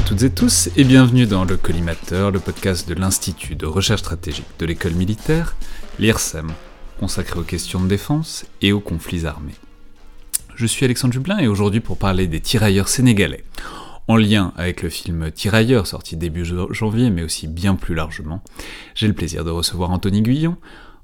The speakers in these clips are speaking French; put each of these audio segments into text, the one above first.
À toutes et tous et bienvenue dans le Collimateur, le podcast de l'Institut de recherche stratégique de l'école militaire, l'IRSEM, consacré aux questions de défense et aux conflits armés. Je suis Alexandre Dublin et aujourd'hui pour parler des tirailleurs sénégalais, en lien avec le film Tirailleurs sorti début janvier mais aussi bien plus largement, j'ai le plaisir de recevoir Anthony Guyon,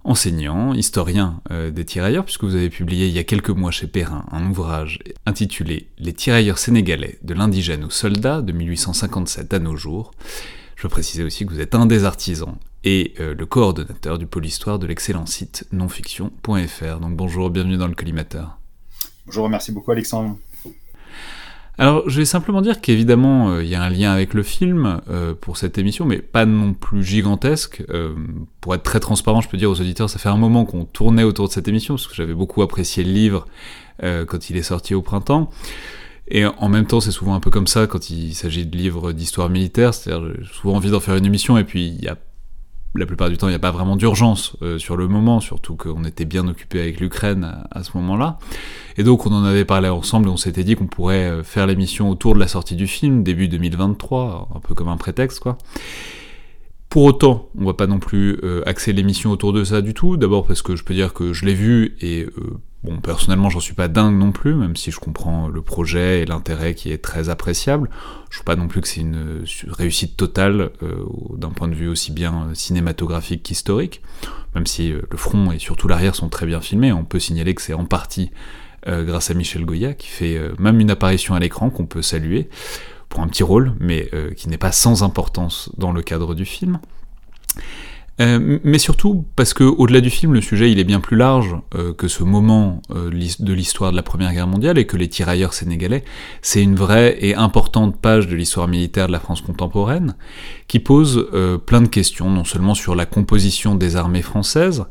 enseignant, historien euh, des tirailleurs, puisque vous avez publié il y a quelques mois chez Perrin un ouvrage intitulé Les tirailleurs sénégalais de l'indigène au soldat de 1857 à nos jours. Je préciser aussi que vous êtes un des artisans et euh, le coordonnateur du pôle histoire de l'excellent site nonfiction.fr. Donc bonjour, bienvenue dans le collimateur. Bonjour, merci beaucoup Alexandre. Alors, je vais simplement dire qu'évidemment, euh, il y a un lien avec le film euh, pour cette émission, mais pas non plus gigantesque. Euh, pour être très transparent, je peux dire aux auditeurs, ça fait un moment qu'on tournait autour de cette émission, parce que j'avais beaucoup apprécié le livre quand il est sorti au printemps. Et en même temps, c'est souvent un peu comme ça quand il s'agit de livres d'histoire militaire, c'est-à-dire j'ai souvent envie d'en faire une émission, et puis il y a la plupart du temps, il n'y a pas vraiment d'urgence euh, sur le moment, surtout qu'on était bien occupé avec l'Ukraine à, ce moment-là. Et donc, on en avait parlé ensemble et on s'était dit qu'on pourrait euh, faire l'émission autour de la sortie du film, début 2023, un peu comme un prétexte, quoi. Pour autant, on va pas non plus euh, axer l'émission autour de ça du tout. D'abord parce que je peux dire que je l'ai vu et Bon, personnellement, j'en suis pas dingue non plus, même si je comprends le projet et l'intérêt qui est très appréciable. Je trouve pas non plus que c'est une réussite totale euh, d'un point de vue aussi bien cinématographique qu'historique, même si euh, le front et surtout l'arrière sont très bien filmés. On peut signaler que c'est en partie euh, grâce à Michel Goya, qui fait même une apparition à l'écran qu'on peut saluer pour un petit rôle, mais qui n'est pas sans importance dans le cadre du film. Euh, mais surtout parce que au-delà du film, le sujet est bien plus large euh, que ce moment euh, de l'histoire de la Première Guerre mondiale et que les tirailleurs sénégalais, c'est une vraie et importante page de l'histoire militaire de la France contemporaine qui pose plein de questions, non seulement sur la composition des armées françaises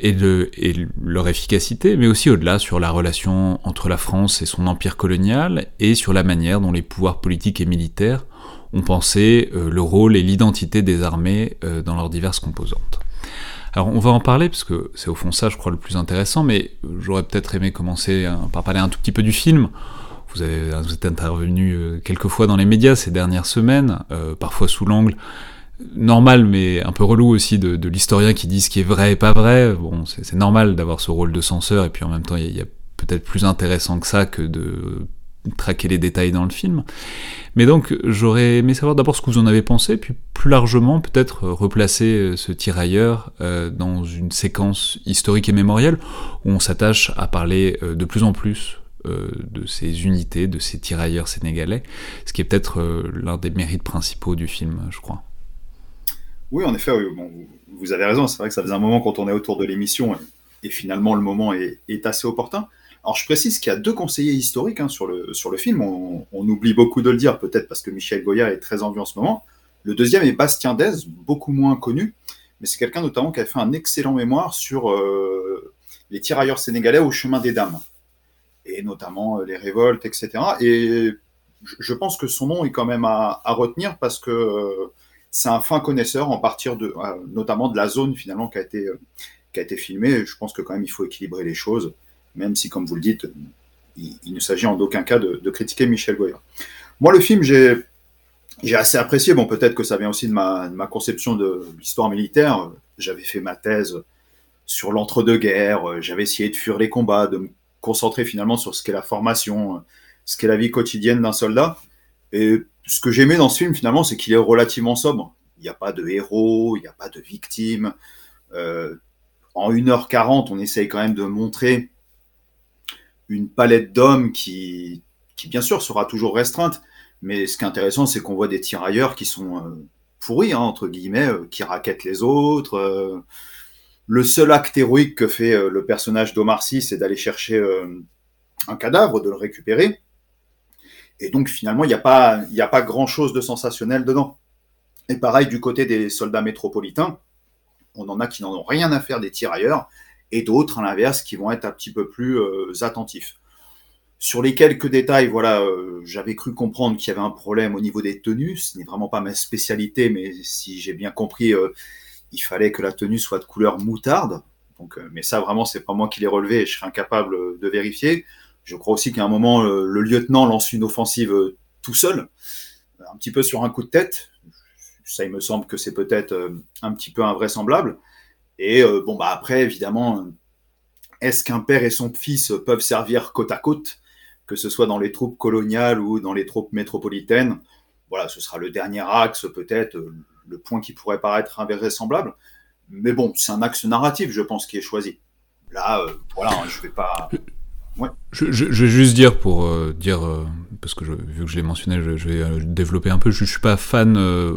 et, de, et leur efficacité, mais aussi au-delà sur la relation entre la France et son empire colonial et sur la manière dont les pouvoirs politiques et militaires ont pensé euh, le rôle et l'identité des armées euh, dans leurs diverses composantes. Alors on va en parler parce que c'est au fond ça je crois le plus intéressant, mais j'aurais peut-être aimé commencer par parler un tout petit peu du film. Vous, avez, êtes intervenu euh, quelques fois dans les médias ces dernières semaines, parfois sous l'angle normal mais un peu relou aussi de, l'historien qui dit ce qui est vrai et pas vrai. C'est normal d'avoir ce rôle de censeur et puis en même temps il y a peut-être plus intéressant que ça que de traquer les détails dans le film. Mais donc j'aurais aimé savoir d'abord ce que vous en avez pensé, puis plus largement peut-être replacer euh, ce tirailleur euh, dans une séquence historique et mémorielle où on s'attache à parler euh, de plus en plus de ces unités, de ces tirailleurs sénégalais, ce qui est peut-être l'un des mérites principaux du film, je crois. Oui, en effet, vous avez raison, c'est vrai que ça faisait un moment quand on est autour de l'émission, et finalement le moment est assez opportun. Alors je précise qu'il y a deux conseillers historiques hein, sur, le, sur le film, on, oublie beaucoup de le dire, peut-être parce que Michel Goya est très en vue en ce moment. Le deuxième est Bastien Dez, beaucoup moins connu, mais c'est quelqu'un notamment qui a fait un excellent mémoire sur euh, les tirailleurs sénégalais au chemin des dames, et notamment euh, les révoltes, etc. Et je pense que son nom est quand même à, retenir parce que euh, c'est un fin connaisseur en partir de, notamment de la zone finalement qui a été, qui a été filmée. Je pense que quand même il faut équilibrer les choses même si, comme vous le dites, il, ne s'agit en aucun cas de, critiquer Michel Goya. Moi, le film, j'ai, j'ai assez apprécié. Bon, peut-être que ça vient aussi de ma, conception de l'histoire militaire. J'avais fait ma thèse sur l'entre-deux-guerres. J'avais essayé de fuir les combats, de me concentrer finalement sur ce qu'est la formation, ce qu'est la vie quotidienne d'un soldat. Et ce que j'aimais dans ce film, finalement, c'est qu'il est relativement sobre. Il n'y a pas de héros, il n'y a pas de victimes. Euh, en 1h40, on essaye quand même de montrer une palette d'hommes qui, qui, bien sûr, sera toujours restreinte. Mais ce qui est intéressant, c'est qu'on voit des tirailleurs qui sont euh, pourris, hein, entre guillemets, euh, qui raquettent les autres. Le seul acte héroïque que fait le personnage d'Omar Sy, c'est d'aller chercher un cadavre, de le récupérer. Et donc, finalement, il n'y a pas, a pas grand-chose de sensationnel dedans. Et pareil, du côté des soldats métropolitains, on en a qui n'en ont rien à faire des tirailleurs et d'autres, à l'inverse, qui vont être un petit peu plus euh, attentifs. Sur les quelques détails, voilà, euh, j'avais cru comprendre qu'il y avait un problème au niveau des tenues. Ce n'est vraiment pas ma spécialité, mais si j'ai bien compris, euh, il fallait que la tenue soit de couleur moutarde. Donc, mais ça, vraiment, c'est pas moi qui l'ai relevé et je serais incapable de vérifier. Je crois aussi qu'à un moment, le lieutenant lance une offensive tout seul. un petit peu sur un coup de tête. Ça, il me semble que c'est peut-être un petit peu invraisemblable. Et bon, bah après, évidemment, est-ce qu'un père et son fils peuvent servir côte à côte, que ce soit dans les troupes coloniales ou dans les troupes métropolitaines? Voilà, ce sera le dernier axe, peut-être, le point qui pourrait paraître invraisemblable. Mais bon, c'est un axe narratif, je pense, qui est choisi. Là, euh, voilà, hein, je vais pas. Je, vais juste dire pour euh, dire euh, parce que vu que je l'ai mentionné, je, vais développer un peu. Je, suis pas fan.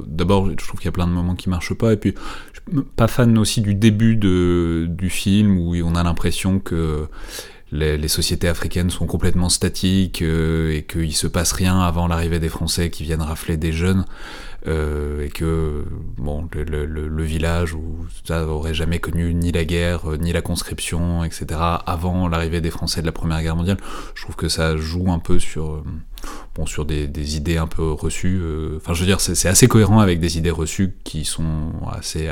D'abord, je trouve qu'il y a plein de moments qui marchent pas, et puis je suis pas fan aussi du début du film où on a l'impression que les, les, sociétés africaines sont complètement statiques et qu'il se passe rien avant l'arrivée des Français qui viennent rafler des jeunes. Euh, et que bon, le, le, le, village où ça aurait jamais connu ni la guerre, euh, ni la conscription, etc. avant l'arrivée des Français de la Première Guerre mondiale. Je trouve que ça joue un peu sur, euh, bon, sur des, des idées un peu reçues. Enfin, je veux dire, c'est assez cohérent avec des idées reçues qui sont assez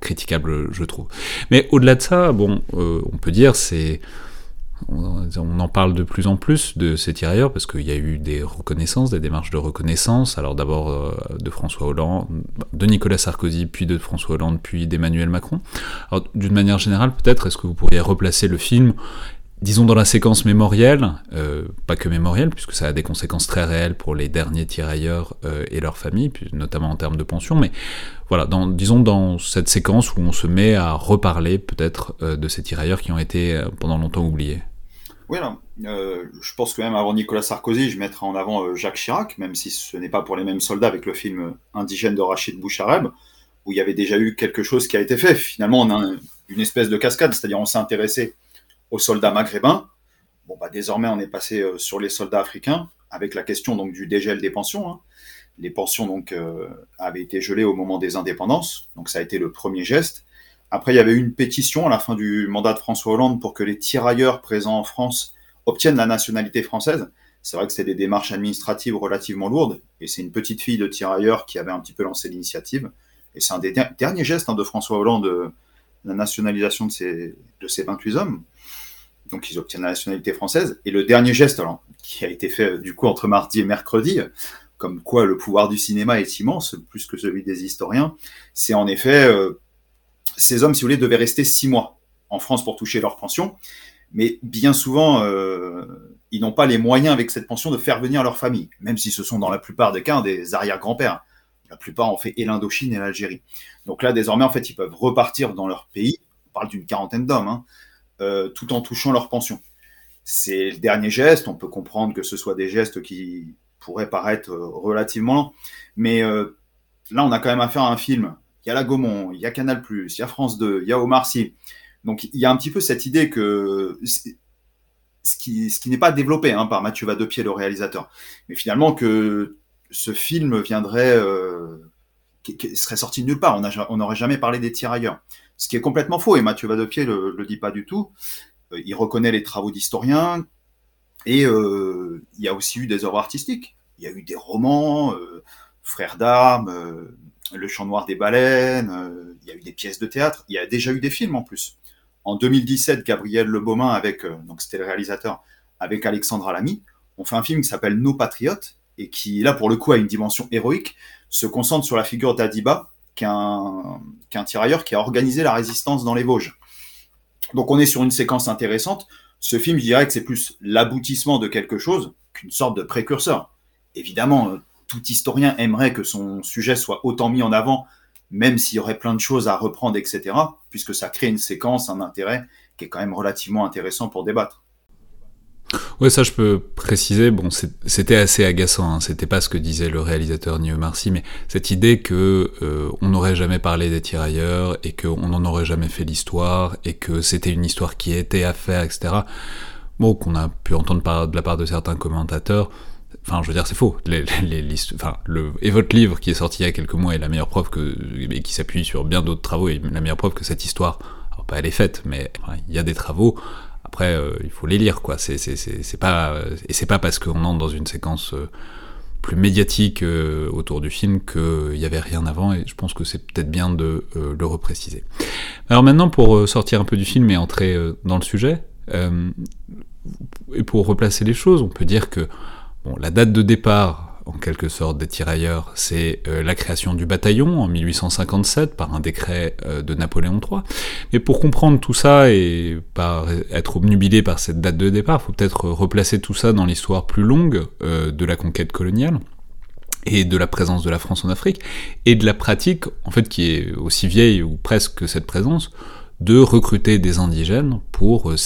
critiquables, je trouve. Mais au-delà de ça, bon, on peut dire c'est on en parle de plus en plus de ces tirailleurs parce qu'il y a eu des reconnaissances, des démarches de reconnaissance. Alors d'abord euh, de François Hollande, de Nicolas Sarkozy, puis de François Hollande, puis d'Emmanuel Macron. D'une manière générale, peut-être, est-ce que vous pourriez replacer le film disons dans la séquence mémorielle, euh, pas que mémorielle, puisque ça a des conséquences très réelles pour les derniers tirailleurs euh, et leurs familles, notamment en termes de pension, mais voilà, disons dans cette séquence où on se met à reparler peut-être de ces tirailleurs qui ont été pendant longtemps oubliés. Oui, euh, je pense que même avant Nicolas Sarkozy, je mettrais en avant euh, Jacques Chirac, même si ce n'est pas pour les mêmes soldats avec le film Indigène de Rachid Bouchareb, où il y avait déjà eu quelque chose qui a été fait. Finalement, on a une espèce de cascade, c'est-à-dire on s'est intéressé aux soldats maghrébins. Bon, bah, désormais, on est passé euh, sur les soldats africains, avec la question donc du dégel des pensions. Hein. Les pensions donc avaient été gelées au moment des indépendances, donc ça a été le premier geste. Après, il y avait une pétition à la fin du mandat de François Hollande pour que les tirailleurs présents en France obtiennent la nationalité française. C'est vrai que c'était des démarches administratives relativement lourdes, et c'est une petite fille de tirailleur qui avait un petit peu lancé l'initiative. Et c'est un des derniers gestes hein, de François Hollande, euh, la nationalisation de ces, de ces 28 hommes. Donc ils obtiennent la nationalité française. Et le dernier geste, alors, qui a été fait du coup entre mardi et mercredi, comme quoi le pouvoir du cinéma est immense, plus que celui des historiens, c'est en effet euh, ces hommes, si vous voulez, devaient rester six mois en France pour toucher leur pension. Mais bien souvent, euh, ils n'ont pas les moyens avec cette pension de faire venir leur famille, même si ce sont dans la plupart des cas des arrière-grands-pères. La plupart ont fait et l'Indochine et l'Algérie. Donc là, désormais, en fait, ils peuvent repartir dans leur pays. On parle d'une quarantaine d'hommes, hein, euh, tout en touchant leur pension. C'est le dernier geste. On peut comprendre que ce soit des gestes qui pourraient paraître euh, relativement lents, mais là, on a quand même affaire à un film il y a la Gaumont, il y a Canal+, il y a France 2, il y a Omar Sy. Donc il y a un petit peu cette idée que ce qui, ce qui n'est pas développé hein, par Mathieu Vadepied, le réalisateur, mais finalement que ce film viendrait, euh, serait sorti de nulle part. On n'aurait jamais parlé des tirailleurs. Ce qui est complètement faux, et Mathieu Vadepied le, le dit pas du tout. Euh, il reconnaît les travaux d'historiens, et euh, il y a aussi eu des œuvres artistiques. Il y a eu des romans, Frères d'armes, le Chant Noir des Baleines, euh, il y a eu des pièces de théâtre, il y a déjà eu des films en plus. En 2017, Gabriel Le Beaumain, avec, euh, donc c'était le réalisateur, avec Alexandra Lamy, on fait un film qui s'appelle Nos Patriotes, et qui, là, pour le coup, a une dimension héroïque, se concentre sur la figure d'Adiba, qui qui est un tirailleur qui a organisé la résistance dans les Vosges. Donc on est sur une séquence intéressante. Ce film, je dirais que c'est plus l'aboutissement de quelque chose qu'une sorte de précurseur. Évidemment, tout historien aimerait que son sujet soit autant mis en avant, même s'il y aurait plein de choses à reprendre, etc., puisque ça crée une séquence, un intérêt qui est quand même relativement intéressant pour débattre. Oui, ça je peux préciser. Bon, c'était assez agaçant. Hein. C'était pas ce que disait le réalisateur Nio Marcy, mais cette idée que euh, on n'aurait jamais parlé des tirailleurs et qu'on n'en aurait jamais fait l'histoire et que c'était une histoire qui était à faire, etc. Bon, qu'on a pu entendre de la part de certains commentateurs. Enfin, je veux dire, c'est faux. Les, enfin, le, et votre livre qui est sorti il y a quelques mois est la meilleure preuve que, et qui s'appuie sur bien d'autres travaux, est la meilleure preuve que cette histoire, alors pas elle est faite, mais il y a des travaux. Après, euh, il faut les lire, quoi. C'est, c'est, pas, et c'est pas parce qu'on entre dans une séquence euh, plus médiatique euh, autour du film qu'il y avait rien avant, et je pense que c'est peut-être bien de le repréciser. Alors maintenant, pour sortir un peu du film et entrer dans le sujet, et pour replacer les choses, on peut dire que La date de départ en quelque sorte des tirailleurs, c'est euh, la création du bataillon en 1857 par un décret euh, de Napoléon III. Mais pour comprendre tout ça et être obnubilé par cette date de départ, faut peut-être replacer tout ça dans l'histoire plus longue euh, de la conquête coloniale et de la présence de la France en Afrique, et de la pratique, en fait, qui est aussi vieille ou presque cette présence, de recruter des indigènes pour euh,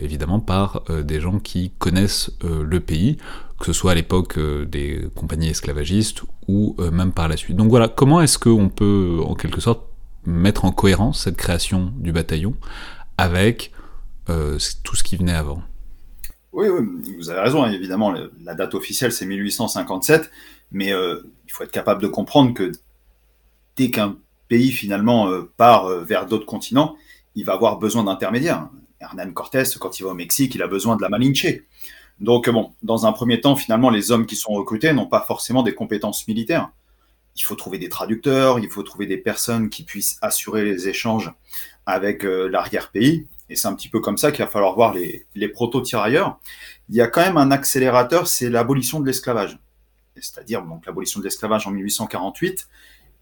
évidemment par euh, des gens qui connaissent euh, le pays, que ce soit à l'époque des compagnies esclavagistes ou même par la suite. Donc voilà, comment est-ce qu'on peut en quelque sorte mettre en cohérence cette création du bataillon avec tout ce qui venait avant? Oui, oui, vous avez raison, hein, évidemment, la date officielle c'est 1857, mais il faut être capable de comprendre que dès qu'un pays finalement part vers d'autres continents, il va avoir besoin d'intermédiaires. Hernán Cortés, quand il va au Mexique, il a besoin de la Malinche. Donc, bon, dans un premier temps, finalement, les hommes qui sont recrutés n'ont pas forcément des compétences militaires. Il faut trouver des traducteurs, il faut trouver des personnes qui puissent assurer les échanges avec euh, l'arrière-pays. Et c'est un petit peu comme ça qu'il va falloir voir les, les proto-tirailleurs. Il y a quand même un accélérateur, c'est l'abolition de l'esclavage. C'est-à-dire donc l'abolition de l'esclavage en 1848.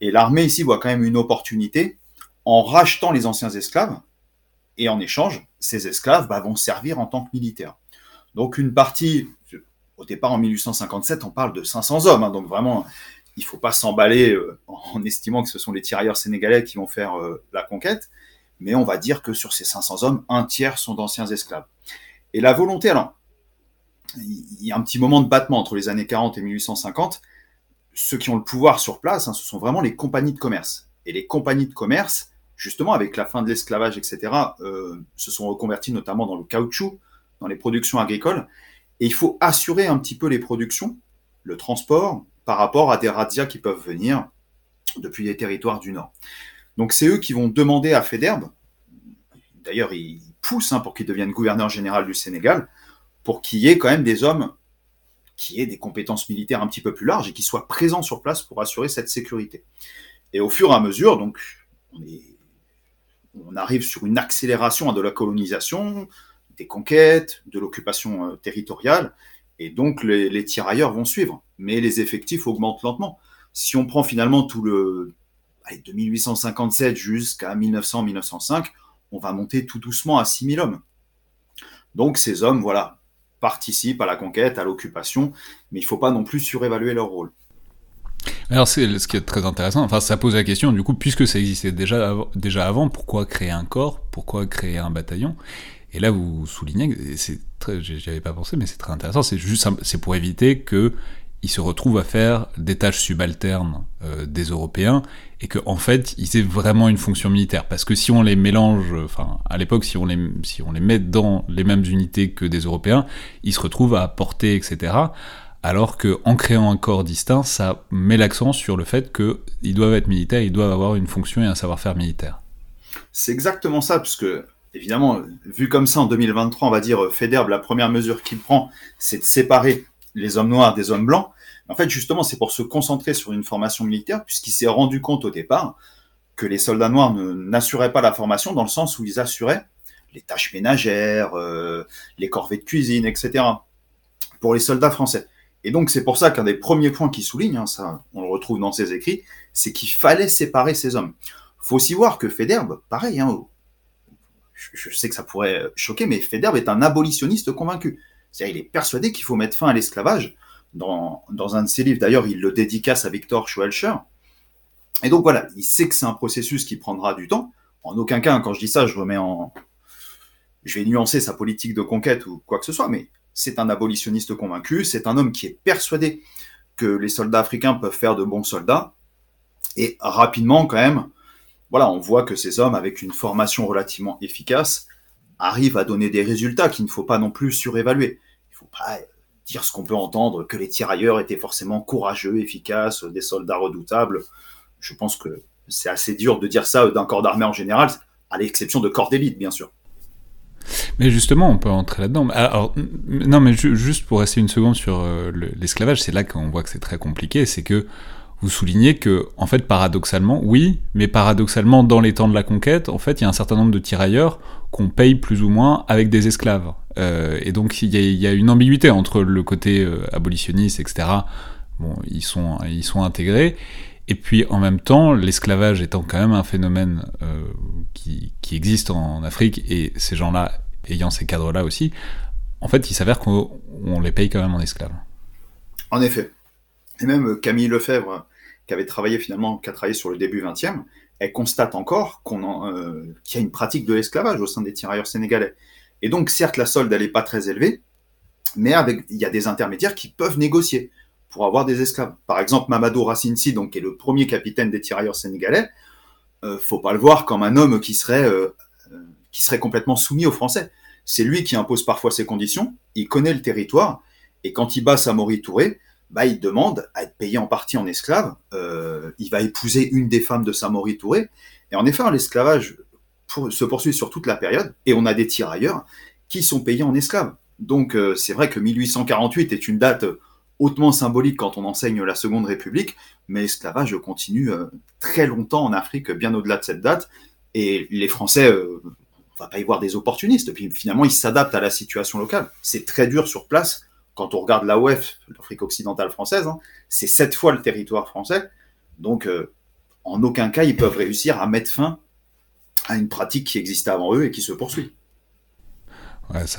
Et l'armée ici voit quand même une opportunité en rachetant les anciens esclaves et en échange, ces esclaves bah, vont servir en tant que militaires. Donc une partie, au départ en 1857, on parle de 500 hommes, hein, donc vraiment, il ne faut pas s'emballer euh, en estimant que ce sont les tirailleurs sénégalais qui vont faire euh, la conquête, mais on va dire que sur ces 500 hommes, un tiers sont d'anciens esclaves. Et la volonté, alors, il y a un petit moment de battement entre les années 40 et 1850, ceux qui ont le pouvoir sur place, hein, ce sont vraiment les compagnies de commerce. Et les compagnies de commerce, justement, avec la fin de l'esclavage, etc., euh, se sont reconvertis notamment dans le caoutchouc, dans les productions agricoles. Et il faut assurer un petit peu les productions, le transport, par rapport à des razzias qui peuvent venir depuis les territoires du Nord. Donc c'est eux qui vont demander à Federbe, d'ailleurs ils poussent hein, pour qu'il devienne gouverneur général du Sénégal, pour qu'il y ait quand même des hommes qui aient des compétences militaires un petit peu plus larges et qui soient présents sur place pour assurer cette sécurité. Et au fur et à mesure, donc on est on arrive sur une accélération de la colonisation, des conquêtes, de l'occupation euh, territoriale, et donc les, tirailleurs vont suivre. Mais les effectifs augmentent lentement. Si on prend finalement tout le de 1857 jusqu'à 1900-1905, on va monter tout doucement à 6000 hommes. Donc ces hommes, voilà, participent à la conquête, à l'occupation, mais il ne faut pas non plus surévaluer leur rôle. Alors c'est ce qui est très intéressant, enfin ça pose la question, du coup, puisque ça existait déjà, déjà avant, pourquoi créer un corps, pourquoi créer un bataillon? Et là vous soulignez, c'est j'y avais pas pensé, mais c'est très intéressant, c'est juste, c'est pour éviter que ils se retrouvent à faire des tâches subalternes euh, des Européens et que en fait ils aient vraiment une fonction militaire. Parce que si on les mélange enfin à l'époque si si on les met dans les mêmes unités que des Européens ils se retrouvent à porter etc alors qu'en créant un corps distinct, ça met l'accent sur le fait qu'ils doivent être militaires, ils doivent avoir une fonction et un savoir-faire militaire. C'est exactement ça, puisque évidemment, vu comme ça en 2023, on va dire Federbe, la première mesure qu'il prend, c'est de séparer les hommes noirs des hommes blancs. En fait, justement, c'est pour se concentrer sur une formation militaire, puisqu'il s'est rendu compte au départ que les soldats noirs n'assuraient pas la formation dans le sens où ils assuraient les tâches ménagères, euh, les corvées de cuisine, etc. Pour les soldats français. Et donc c'est pour ça qu'un des premiers points qu'il souligne, hein, ça on le retrouve dans ses écrits, c'est qu'il fallait séparer ces hommes. Faut aussi voir que Federbe, pareil, hein, je, sais que ça pourrait choquer, mais Federbe est un abolitionniste convaincu. C'est-à-dire il est persuadé qu'il faut mettre fin à l'esclavage. Dans, dans, un de ses livres, d'ailleurs, il le dédicace à Victor Schwelcher. Et donc voilà, il sait que c'est un processus qui prendra du temps. En aucun cas, quand je dis ça, je remets en, je vais nuancer sa politique de conquête ou quoi que ce soit, mais c'est un abolitionniste convaincu, c'est un homme qui est persuadé que les soldats africains peuvent faire de bons soldats. Et rapidement, quand même, voilà, on voit que ces hommes, avec une formation relativement efficace, arrivent à donner des résultats qu'il ne faut pas non plus surévaluer. Il ne faut pas dire ce qu'on peut entendre, que les tirailleurs étaient forcément courageux, efficaces, des soldats redoutables. Je pense que c'est assez dur de dire ça d'un corps d'armée en général, à l'exception de corps d'élite, bien sûr. Mais justement, on peut entrer là-dedans. Alors, non, mais juste pour rester une seconde sur euh, l'esclavage, c'est là qu'on voit que c'est très compliqué, c'est que vous soulignez que, en fait, paradoxalement, oui, mais paradoxalement, dans les temps de la conquête, en fait, il y a un certain nombre de tirailleurs qu'on paye plus ou moins avec des esclaves. et donc il y, a une ambiguïté entre le côté abolitionniste, etc. Bon, ils sont, ils sont intégrés. Et puis en même temps, l'esclavage étant quand même un phénomène qui, qui, existe en Afrique, et ces gens-là ayant ces cadres-là aussi, en fait, il s'avère qu'on les paye quand même en esclaves. En effet. Et même Camille Lefebvre, qui avait travaillé finalement, qui a travaillé sur le début 20e, elle constate encore euh, qu'il y a une pratique de l'esclavage au sein des tirailleurs sénégalais. Et donc, certes, la solde, elle n'est pas très élevée, mais il y a des intermédiaires qui peuvent négocier pour avoir des esclaves. Par exemple, Mamadou Racinsi, donc, qui est le premier capitaine des tirailleurs sénégalais, euh, faut pas le voir comme un homme qui serait, euh, euh, qui serait complètement soumis aux Français. C'est lui qui impose parfois ses conditions, il connaît le territoire, et quand il bat Samori Touré, bah, il demande à être payé en partie en esclave. Euh, il va épouser une des femmes de Samori Touré. Et en effet, l'esclavage se poursuit sur toute la période. Et on a des tirailleurs qui sont payés en esclaves. Donc c'est vrai que 1848 est une date hautement symbolique quand on enseigne la Seconde République, mais l'esclavage continue euh, très longtemps en Afrique, bien au-delà de cette date. Et les Français, on va pas y voir des opportunistes. Puis finalement, ils s'adaptent à la situation locale. C'est très dur sur place quand on regarde l'AOF, l'Afrique occidentale française, hein, c'est sept fois le territoire français. Donc, euh, en aucun cas, ils peuvent réussir à mettre fin à une pratique qui existait avant eux et qui se poursuit.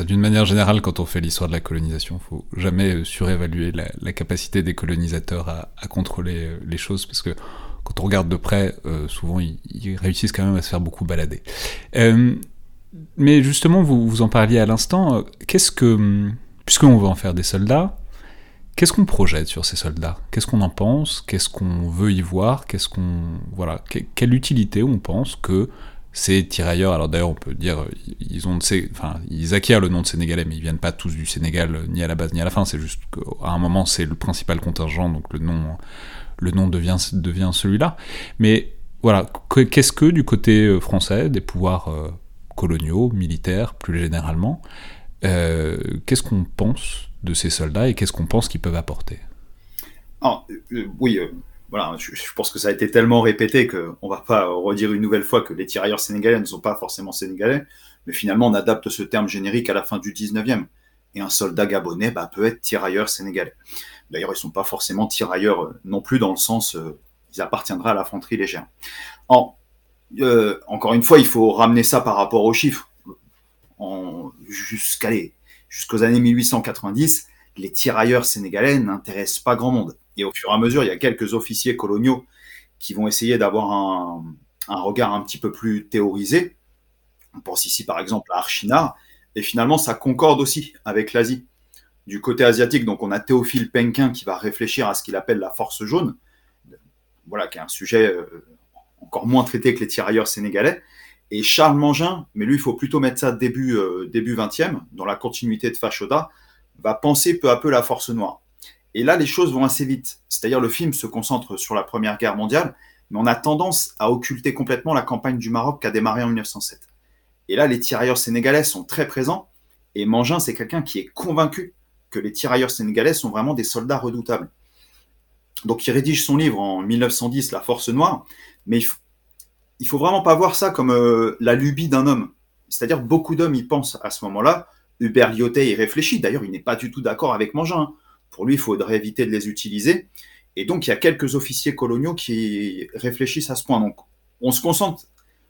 D'une manière générale, quand on fait l'histoire de la colonisation, il faut jamais euh, surévaluer la, capacité des colonisateurs à, contrôler euh, les choses, parce que quand on regarde de près, souvent ils, réussissent quand même à se faire beaucoup balader. mais justement, vous, vous en parliez à l'instant, qu'est-ce que hum, puisqu'on veut en faire des soldats, qu'est-ce qu'on projette sur ces soldats? Qu'est-ce qu'on en pense? Qu'est-ce qu'on veut y voir? Qu'est-ce qu'on voilà Quelle utilité on pense que ces tirailleurs Alors d'ailleurs, on peut dire ils ont enfin ils acquièrent le nom de Sénégalais, mais ils viennent pas tous du Sénégal ni à la base ni à la fin. C'est juste qu'à un moment c'est le principal contingent, donc le nom le nom devient devient celui-là. Mais voilà, qu'est-ce que du côté euh, français, des pouvoirs euh, coloniaux, militaires, plus généralement, euh, qu'est-ce qu'on pense de ces soldats et qu'est-ce qu'on pense qu'ils peuvent apporter? Ah, euh, Oui, euh, voilà, je, pense que ça a été tellement répété qu'on ne va pas redire une nouvelle fois que les tirailleurs sénégalais ne sont pas forcément sénégalais, mais finalement on adapte ce terme générique à la fin du 19e. Et un soldat gabonais bah, peut être tirailleur sénégalais. D'ailleurs, ils ne sont pas forcément tirailleurs non plus dans le sens, ils appartiendraient à l'infanterie légère. encore une fois, il faut ramener ça par rapport aux chiffres jusqu'aux années 1890, les tirailleurs sénégalais n'intéressent pas grand monde. Et au fur et à mesure, il y a quelques officiers coloniaux qui vont essayer d'avoir un, regard un petit peu plus théorisé. On pense ici par exemple à Archinard, et finalement ça concorde aussi avec l'Asie. Du côté asiatique, donc on a Théophile Penquin qui va réfléchir à ce qu'il appelle la force jaune, voilà, qui est un sujet euh, encore moins traité que les tirailleurs sénégalais. Et Charles Mangin, mais lui, il faut plutôt mettre ça début, euh, début 20e, dans la continuité de Fachoda, va penser peu à peu la force noire. Et là, les choses vont assez vite. C'est-à-dire, le film se concentre sur la Première Guerre mondiale, mais on a tendance à occulter complètement la campagne du Maroc qui a démarré en 1907. Et là, les tirailleurs sénégalais sont très présents, et Mangin, c'est quelqu'un qui est convaincu que les tirailleurs sénégalais sont vraiment des soldats redoutables. Donc, il rédige son livre en 1910, La Force Noire, mais il faut, faut vraiment pas voir ça comme euh, la lubie d'un homme. C'est-à-dire beaucoup d'hommes y pensent à ce moment-là. Hubert Lyotet y réfléchit. D'ailleurs, il n'est pas du tout d'accord avec Mangin. Pour lui, il faudrait éviter de les utiliser. Et donc, il y a quelques officiers coloniaux qui réfléchissent à ce point. Donc, on se concentre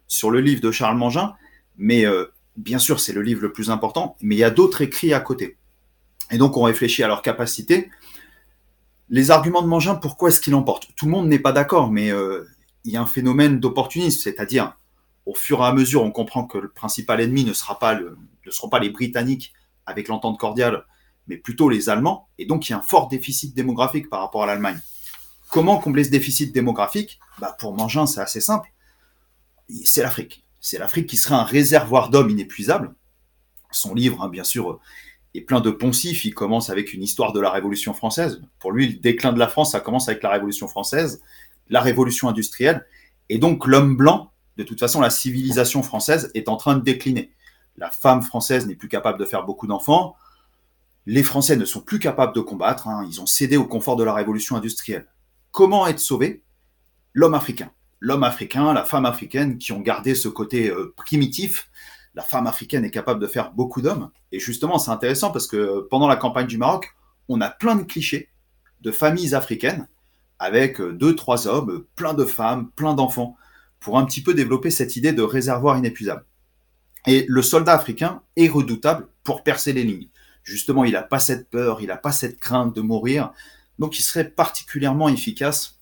sur le livre de Charles Mangin, mais euh, bien sûr, c'est le livre le plus important, mais il y a d'autres écrits à côté. Et donc, on réfléchit à leur capacité. Les arguments de Mangin, pourquoi est-ce qu'il emporte Tout le monde n'est pas d'accord, mais euh, il y a un phénomène d'opportunisme, c'est-à-dire au fur et à mesure, on comprend que le principal ennemi ne, sera ne seront pas les Britanniques avec l'entente cordiale, mais plutôt les Allemands, et donc il y a un fort déficit démographique par rapport à l'Allemagne. Comment combler ce déficit démographique? Bah Pour Mangin, c'est assez simple. C'est l'Afrique. C'est l'Afrique qui serait un réservoir d'hommes inépuisable. Son livre, hein, bien sûr, est plein de poncifs. Il commence avec une histoire de la Révolution française. Pour lui, le déclin de la France, ça commence avec la Révolution française la révolution industrielle. Et donc l'homme blanc, de toute façon, la civilisation française est en train de décliner. La femme française n'est plus capable de faire beaucoup d'enfants. Les Français ne sont plus capables de combattre. Hein. Ils ont cédé au confort de la révolution industrielle. Comment être sauvé? L'homme africain. L'homme africain, la femme africaine qui ont gardé ce côté euh, primitif, la femme africaine est capable de faire beaucoup d'hommes. Et justement, c'est intéressant parce que pendant la campagne du Maroc, on a plein de clichés de familles africaines avec deux, trois hommes, plein de femmes, plein d'enfants, pour un petit peu développer cette idée de réservoir inépuisable. Et le soldat africain est redoutable pour percer les lignes. Justement, il n'a pas cette peur, il n'a pas cette crainte de mourir, donc il serait particulièrement efficace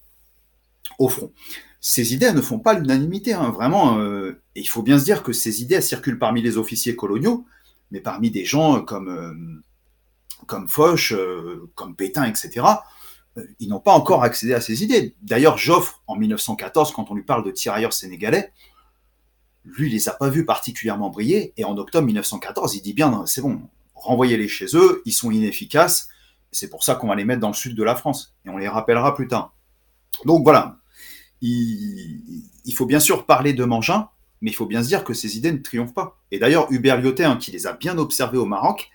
au front. Ces idées ne font pas l'unanimité, hein, vraiment. Euh, et il faut bien se dire que ces idées circulent parmi les officiers coloniaux, mais parmi des gens comme, euh, Foch, euh, comme Pétain, etc ils n'ont pas encore accédé à ces idées. D'ailleurs, Joffre, en 1914, quand on lui parle de tirailleurs sénégalais, lui, il les a pas vus particulièrement briller, et en octobre 1914, il dit bien, c'est bon, renvoyez-les chez eux, ils sont inefficaces, c'est pour ça qu'on va les mettre dans le sud de la France, et on les rappellera plus tard. Donc voilà, il, faut bien sûr parler de Mangin, mais il faut bien se dire que ces idées ne triomphent pas. Et d'ailleurs, Hubert Lyotet, hein, qui les a bien observées au Maroc,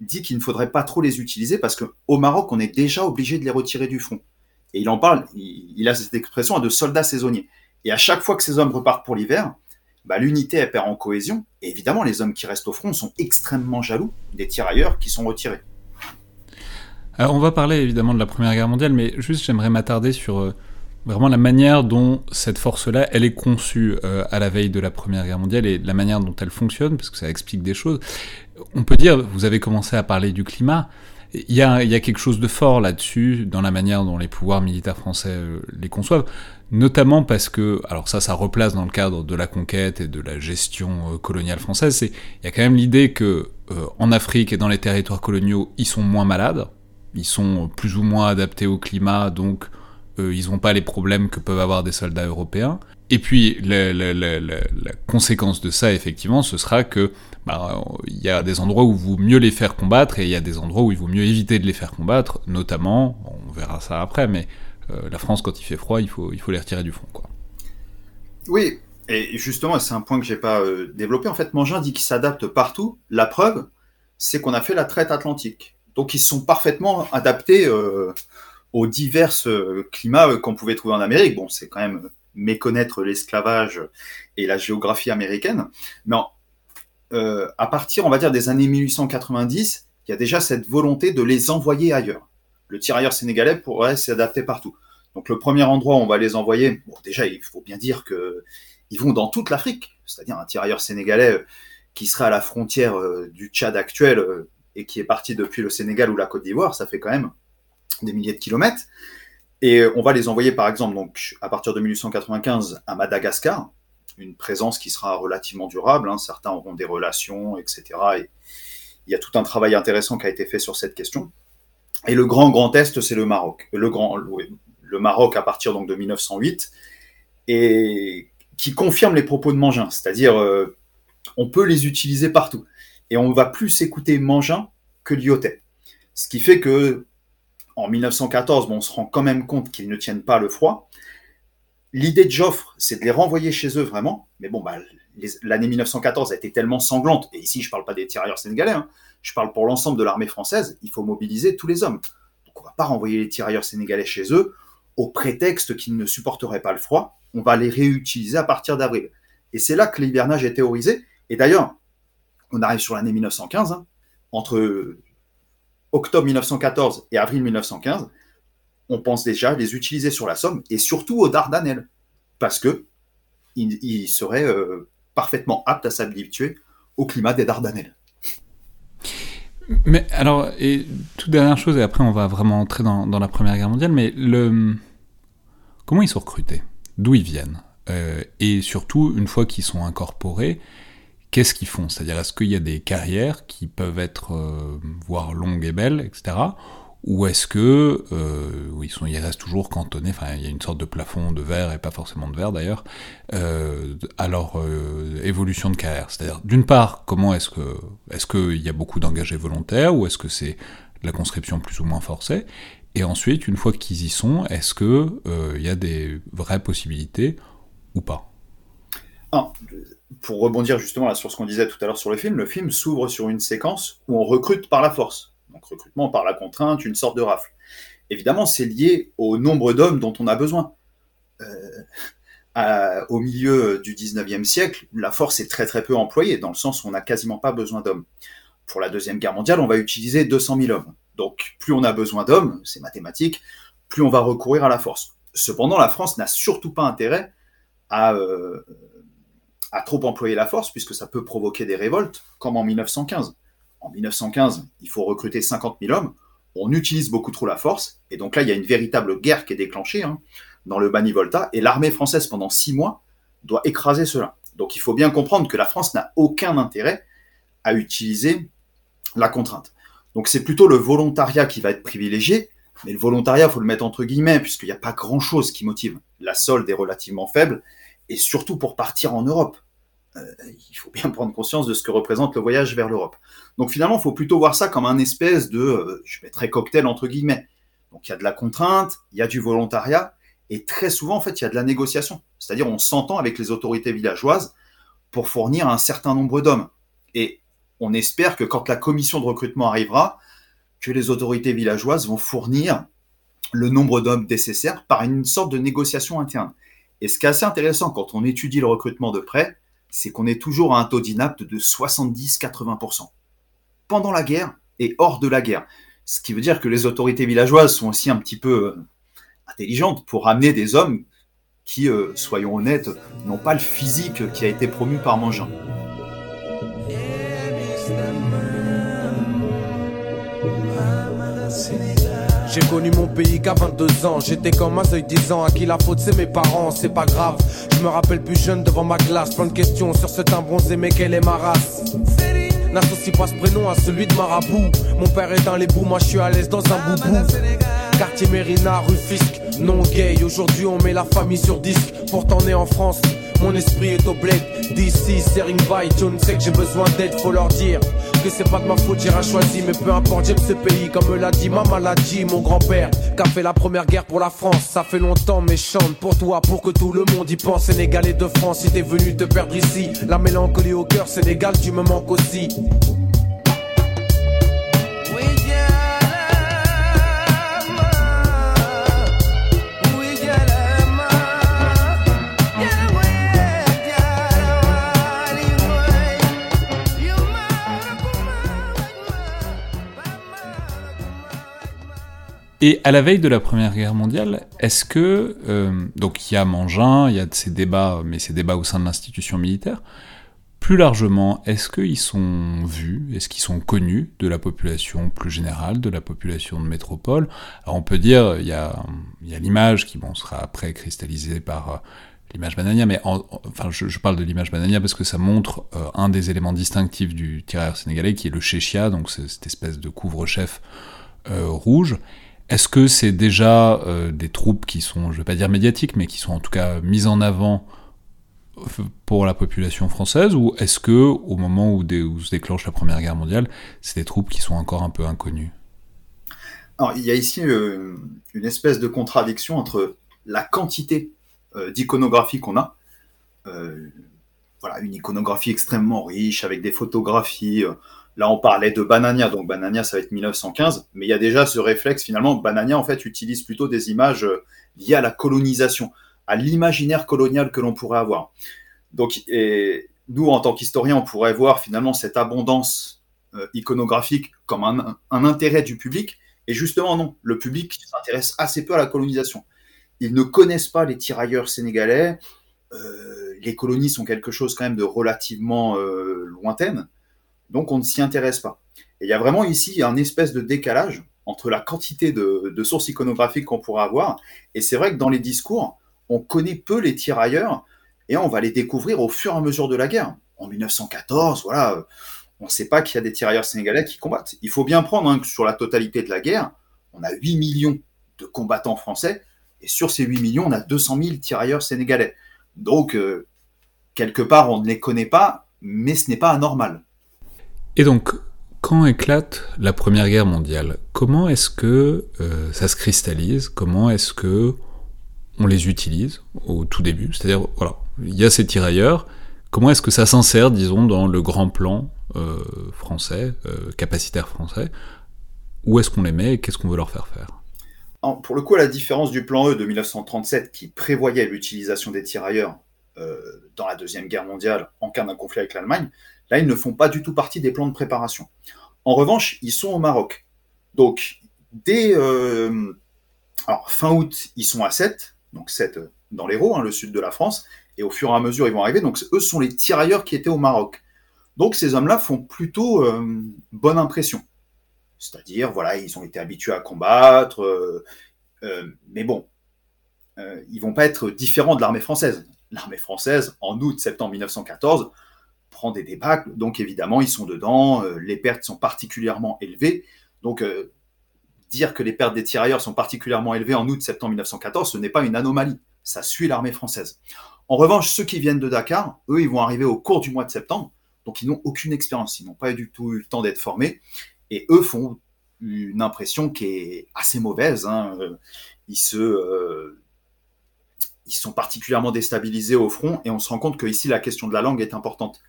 dit qu'il ne faudrait pas trop les utiliser parce qu'au Maroc, on est déjà obligé de les retirer du front. Et il en parle, il, a cette expression de soldats saisonniers. Et à chaque fois que ces hommes repartent pour l'hiver, bah, l'unité perd en cohésion. Et évidemment, les hommes qui restent au front sont extrêmement jaloux des tirailleurs qui sont retirés. Alors, on va parler évidemment de la Première Guerre mondiale, mais juste j'aimerais m'attarder sur euh, vraiment la manière dont cette force-là, elle est conçue euh, à la veille de la Première Guerre mondiale et la manière dont elle fonctionne, parce que ça explique des choses. On peut dire, vous avez commencé à parler du climat, il y a, quelque chose de fort là-dessus, dans la manière dont les pouvoirs militaires français euh, les conçoivent, notamment parce que, alors ça, ça replace dans le cadre de la conquête et de la gestion euh, coloniale française, il y a quand même l'idée que en Afrique et dans les territoires coloniaux, ils sont moins malades, ils sont plus ou moins adaptés au climat, donc ils n'ont pas les problèmes que peuvent avoir des soldats européens. Et puis la, conséquence de ça, effectivement, ce sera que bah, il y a des endroits où il vaut mieux les faire combattre et il y a des endroits où il vaut mieux éviter de les faire combattre, notamment, on verra ça après, mais euh, la France, quand il fait froid, il faut, il faut les retirer du front. Quoi. Oui, et justement, c'est un point que j'ai pas euh, développé. En fait, Mangin dit qu'il s'adapte partout. La preuve, c'est qu'on a fait la traite atlantique. Donc, ils sont parfaitement adaptés euh, aux divers euh, climats euh, qu'on pouvait trouver en Amérique. Bon, c'est quand même méconnaître l'esclavage et la géographie américaine. Mais euh, à partir, on va dire, des années 1890, il y a déjà cette volonté de les envoyer ailleurs. Le tirailleur sénégalais pourrait s'adapter partout. Donc le premier endroit où on va les envoyer, déjà, il faut bien dire que ils vont dans toute l'Afrique, c'est-à-dire un tirailleur sénégalais qui serait à la frontière du Tchad actuel et qui est parti depuis le Sénégal ou la Côte d'Ivoire, ça fait quand même des milliers de kilomètres. Et on va les envoyer, par exemple, donc, à partir de 1895 à Madagascar, une présence qui sera relativement durable. Hein. Certains auront des relations, etc. Et il y a tout un travail intéressant qui a été fait sur cette question. Et le grand Grand Est, c'est le Maroc. Le, grand, le Maroc à partir donc, de 1908, et qui confirme les propos de Mangin, c'est-à-dire euh, on peut les utiliser partout. Et on va plus écouter Mangin que Lyotet. Ce qui fait que en 1914, on se rend quand même compte qu'ils ne tiennent pas le froid. L'idée de Joffre, c'est de les renvoyer chez eux vraiment. Mais bon, bah, l'année 1914 a été tellement sanglante, et ici je ne parle pas des tirailleurs sénégalais, hein. Je parle pour l'ensemble de l'armée française, il faut mobiliser tous les hommes. Donc on ne va pas renvoyer les tirailleurs sénégalais chez eux au prétexte qu'ils ne supporteraient pas le froid, on va les réutiliser à partir d'avril. Et c'est là que l'hivernage est théorisé. Et d'ailleurs, on arrive sur l'année 1915, hein. entre octobre 1914 et avril 1915, on pense déjà les utiliser sur la Somme et surtout aux Dardanelles, parce que ils, seraient euh, parfaitement aptes à s'habituer au climat des Dardanelles. Mais alors, et toute dernière chose, et après on va vraiment entrer dans, la Première Guerre mondiale, mais le... comment ils sont recrutés? D'où ils viennent? Euh, Et surtout, une fois qu'ils sont incorporés, qu'est-ce qu'ils font? C'est-à-dire, est-ce qu'il y a des carrières qui peuvent être, euh, voire longues et belles, etc. Ou est-ce que euh, ils, sont, ils restent toujours cantonnés, enfin il y a une sorte de plafond de verre, et pas forcément de verre d'ailleurs, euh, à leur euh, évolution de carrière. C'est-à-dire, d'une part, comment est-ce que est-ce qu'il y a beaucoup d'engagés volontaires, ou est-ce que c'est la conscription plus ou moins forcée? Et ensuite, une fois qu'ils y sont, est-ce qu'il il y a des vraies possibilités ou pas? Pour rebondir justement sur ce qu'on disait tout à l'heure sur le film, le film s'ouvre sur une séquence où on recrute par la force. Donc recrutement par la contrainte, une sorte de rafle. Évidemment, c'est lié au nombre d'hommes dont on a besoin. Euh, au milieu du 19e siècle, la force est très très peu employée, dans le sens où on n'a quasiment pas besoin d'hommes. Pour la Deuxième Guerre mondiale, on va utiliser 200 000 hommes. Donc plus on a besoin d'hommes, c'est mathématique, plus on va recourir à la force. Cependant, la France n'a surtout pas intérêt à, euh, à trop employer la force, puisque ça peut provoquer des révoltes, comme en 1915. En 1915, il faut recruter 50 000 hommes, on utilise beaucoup trop la force, et donc là, il y a une véritable guerre qui est déclenchée hein, dans le Bani-Volta, et l'armée française, pendant six mois, doit écraser cela. Donc il faut bien comprendre que la France n'a aucun intérêt à utiliser la contrainte. Donc c'est plutôt le volontariat qui va être privilégié, mais le volontariat, il faut le mettre entre guillemets, puisqu'il n'y a pas grand-chose qui motive. La solde est relativement faible, et surtout pour partir en Europe. Euh, il faut bien prendre conscience de ce que représente le voyage vers l'Europe. Donc finalement, il faut plutôt voir ça comme un espèce de, euh, je mettrais cocktail entre guillemets. Donc il y a de la contrainte, il y a du volontariat, et très souvent, en fait, il y a de la négociation. C'est-à-dire, on s'entend avec les autorités villageoises pour fournir un certain nombre d'hommes. Et on espère que quand la commission de recrutement arrivera, que les autorités villageoises vont fournir le nombre d'hommes nécessaires par une sorte de négociation interne. Et ce qui est assez intéressant quand on étudie le recrutement de près, c'est qu'on est toujours à un taux d'inapte de 70-80%. Pendant la guerre et hors de la guerre. Ce qui veut dire que les autorités villageoises sont aussi un petit peu euh, intelligentes pour amener des hommes qui, euh, soyons honnêtes, n'ont pas le physique qui a été promu par Mangin. J'ai connu mon pays qu'à 22 ans. J'étais comme un seuil 10 ans. À qui la faute, c'est mes parents, c'est pas grave. Je me rappelle plus jeune devant ma classe. Plein de questions sur ce teint bronzé, mais quelle est ma race N'associe pas ce prénom à celui de Marabout. Mon père est dans les bouts, moi je suis à l'aise dans un boubou. Quartier Mérina, rue Fisk, non gay. Aujourd'hui on met la famille sur disque. Pourtant né en France, mon esprit est au bled. D'ici, c'est ring by. ne sais que j'ai besoin d'aide, faut leur dire c'est pas de ma faute, j'ai choisi. Mais peu importe, j'aime ce pays, comme l'a dit ma maladie, mon grand-père. Qu'a fait la première guerre pour la France, ça fait longtemps, mais chante pour toi, pour que tout le monde y pense. Sénégalais de France, si t'es venu te perdre ici, la mélancolie au cœur, Sénégal, tu me manques aussi. Et à la veille de la Première Guerre mondiale, est-ce que euh, donc il y a Mangin, il y a ces débats, mais ces débats au sein de l'institution militaire. Plus largement, est-ce qu'ils sont vus, est-ce qu'ils sont connus de la population plus générale, de la population de métropole? Alors on peut dire, il y a, y a l'image qui bon, sera après cristallisée par euh, l'image Banania, mais enfin je, parle de l'image Banania parce que ça montre euh, un des éléments distinctifs du tirailleur sénégalais qui est le Chéchia, donc cette espèce de couvre-chef rouge. Est-ce que c'est déjà euh, des troupes qui sont, je ne vais pas dire médiatiques, mais qui sont en tout cas mises en avant pour la population française, ou est-ce que au moment où, se déclenche la Première Guerre mondiale, c'est des troupes qui sont encore un peu inconnues? Alors, il y a ici euh, une espèce de contradiction entre la quantité euh, d'iconographie qu'on a, voilà, une iconographie extrêmement riche avec des photographies Là, on parlait de Banania, donc Banania, ça va être 1915, mais il y a déjà ce réflexe, finalement, Banania, en fait, utilise plutôt des images euh, liées à la colonisation, à l'imaginaire colonial que l'on pourrait avoir. Donc, nous, en tant qu'historiens, on pourrait voir finalement cette abondance euh, iconographique comme un, intérêt du public, et justement, non, le public s'intéresse assez peu à la colonisation. Ils ne connaissent pas les tirailleurs sénégalais, euh, les colonies sont quelque chose quand même de relativement lointaine, donc on ne s'y intéresse pas. Et il y a vraiment ici un espèce de décalage entre la quantité de, sources iconographiques qu'on pourra avoir, et c'est vrai que dans les discours, on connaît peu les tirailleurs, et on va les découvrir au fur et à mesure de la guerre. En 1914, voilà, on ne sait pas qu'il y a des tirailleurs sénégalais qui combattent. Il faut bien prendre hein, que sur la totalité de la guerre, on a 8 millions de combattants français, et sur ces 8 millions, on a 200 000 tirailleurs sénégalais. Donc, euh, quelque part, on ne les connaît pas, mais ce n'est pas anormal. Et donc, quand éclate la Première Guerre mondiale, comment est-ce que euh, ça se cristallise? Comment est-ce que on les utilise au tout début? C'est-à-dire, voilà, il y a ces tirailleurs. Comment est-ce que ça s'insère, disons, dans le grand plan euh, français, euh, capacitaire français? Où est-ce qu'on les met et qu'est-ce qu'on veut leur faire faire? Pour le coup, la différence du plan E de 1937 qui prévoyait l'utilisation des tirailleurs dans la Deuxième Guerre mondiale en cas d'un conflit avec l'Allemagne, là, ils ne font pas du tout partie des plans de préparation. En revanche, ils sont au Maroc. Donc, dès euh, fin août, ils sont à 7, donc 7 euh, dans l'Hérault, hein, le sud de la France, et au fur et à mesure, ils vont arriver. Donc, eux sont les tirailleurs qui étaient au Maroc. Donc, ces hommes-là font plutôt bonne impression. C'est-à-dire, voilà, ils ont été habitués à combattre, euh, euh, mais bon, euh, ils vont pas être différents de l'armée française. L'armée française, en août-septembre 1914, prend des débâcles, donc évidemment, ils sont dedans, les pertes sont particulièrement élevées. Donc, dire que les pertes des tirailleurs sont particulièrement élevées en août-septembre 1914, ce n'est pas une anomalie. Ça suit l'armée française. En revanche, ceux qui viennent de Dakar, eux, ils vont arriver au cours du mois de septembre, donc ils n'ont aucune expérience, ils n'ont pas du tout eu le temps d'être formés. Et eux font une impression qui est assez mauvaise. Hein. Ils, se, euh, ils sont particulièrement déstabilisés au front et on se rend compte que ici la question de la langue est importante.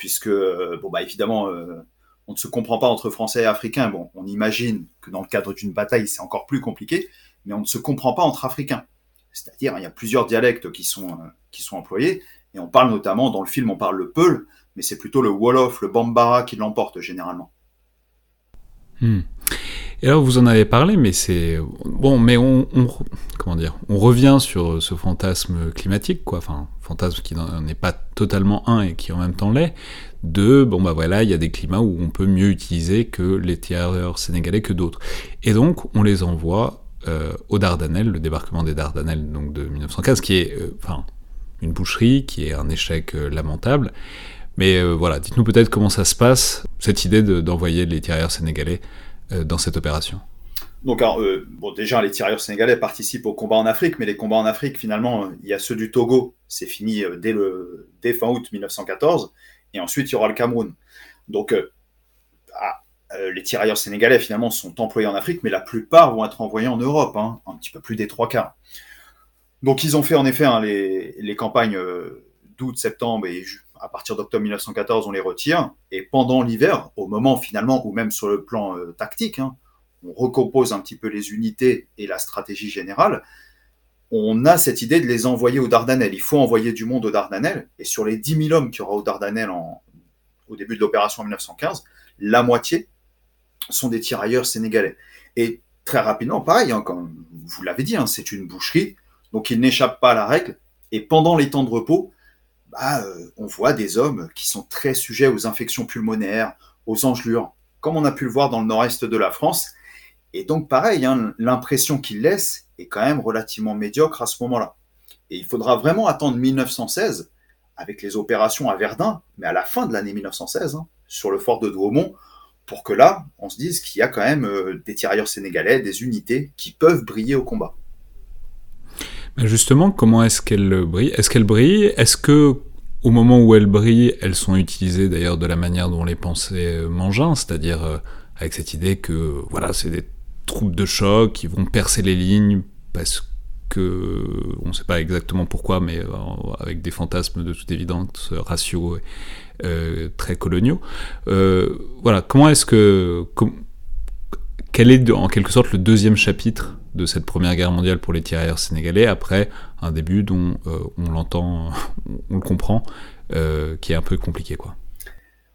Puisque, bon, bah, évidemment, euh, on ne se comprend pas entre Français et Africains. Bon, on imagine que dans le cadre d'une bataille, c'est encore plus compliqué, mais on ne se comprend pas entre Africains. C'est-à-dire, il y a plusieurs dialectes qui sont, euh, qui sont employés, et on parle notamment, dans le film, on parle le Peul, mais c'est plutôt le Wolof, le Bambara qui l'emporte généralement. Hmm. Et alors vous en avez parlé, mais c'est bon, mais on, comment dire, on revient sur ce fantasme climatique, quoi, enfin fantasme qui n'est pas totalement un et qui en même temps l'est. De bon bah voilà, il y a des climats où on peut mieux utiliser que les tireurs sénégalais que d'autres, et donc on les envoie euh, aux Dardanelles, le débarquement des Dardanelles donc de 1915, qui est euh, enfin une boucherie, qui est un échec euh, lamentable. Mais euh, voilà, dites-nous peut-être comment ça se passe, cette idée d'envoyer les tirailleurs sénégalais euh, dans cette opération. Donc, euh, bon, déjà, les tirailleurs sénégalais participent aux combats en Afrique, mais les combats en Afrique, finalement, il y a ceux du Togo, c'est fini dès, fin août 1914, et ensuite il y aura le Cameroun. Donc, ah, les tirailleurs sénégalais, finalement, sont employés en Afrique, mais la plupart vont être envoyés en Europe, hein, un petit peu plus des trois quarts. Donc, ils ont fait en effet hein, les, les, campagnes d'août, septembre et à partir d'octobre 1914, on les retire. Et pendant l'hiver, au moment finalement, ou même sur le plan euh, tactique, hein, on recompose un petit peu les unités et la stratégie générale, on a cette idée de les envoyer aux Dardanelles. Il faut envoyer du monde aux Dardanelles. Et sur les 10 000 hommes qu'il y aura aux Dardanelles au début de l'opération en 1915, la moitié sont des tirailleurs sénégalais. Et très rapidement, pareil, hein, comme vous l'avez dit, hein, c'est une boucherie, donc ils n'échappent pas à la règle. Et pendant les temps de repos, bah, euh, on voit des hommes qui sont très sujets aux infections pulmonaires, aux engelures, comme on a pu le voir dans le nord-est de la France. Et donc, pareil, hein, l'impression qu'ils laissent est quand même relativement médiocre à ce moment-là. Et il faudra vraiment attendre 1916, avec les opérations à Verdun, mais à la fin de l'année 1916, hein, sur le fort de Douaumont, pour que là, on se dise qu'il y a quand même euh, des tirailleurs sénégalais, des unités qui peuvent briller au combat. Justement, comment est-ce qu'elles brillent Est-ce qu'elles brillent Est-ce que au moment où elles brillent, elles sont utilisées d'ailleurs de la manière dont on les pensait euh, Mangin, c'est-à-dire euh, avec cette idée que voilà, c'est des troupes de choc qui vont percer les lignes parce que on ne sait pas exactement pourquoi, mais euh, avec des fantasmes de toute évidence ratios très coloniaux. voilà, comment est-ce que quel est en quelque sorte le deuxième chapitre de cette première guerre mondiale pour les tirailleurs sénégalais après un début dont euh, on l'entend, on le comprend, euh, qui est un peu compliqué quoi.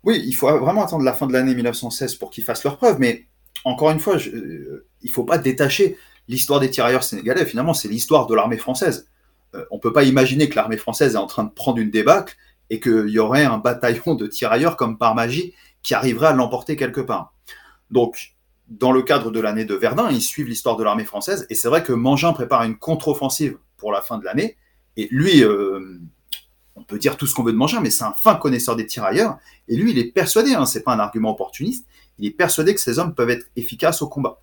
Oui, il faut vraiment attendre la fin de l'année 1916 pour qu'ils fassent leur preuve, mais encore une fois, euh, il ne faut pas détacher l'histoire des tirailleurs sénégalais. Finalement, c'est l'histoire de l'armée française. on ne peut pas imaginer que l'armée française est en train de prendre une débâcle et qu'il y aurait un bataillon de tirailleurs comme par magie qui arriverait à l'emporter quelque part. Donc, dans le cadre de l'année de Verdun, ils suivent l'histoire de l'armée française, et c'est vrai que Mangin prépare une contre-offensive pour la fin de l'année, et lui, euh, on peut dire tout ce qu'on veut de Mangin, mais c'est un fin connaisseur des tirailleurs, et lui, il est persuadé, hein, c'est pas un argument opportuniste, il est persuadé que ces hommes peuvent être efficaces au combat.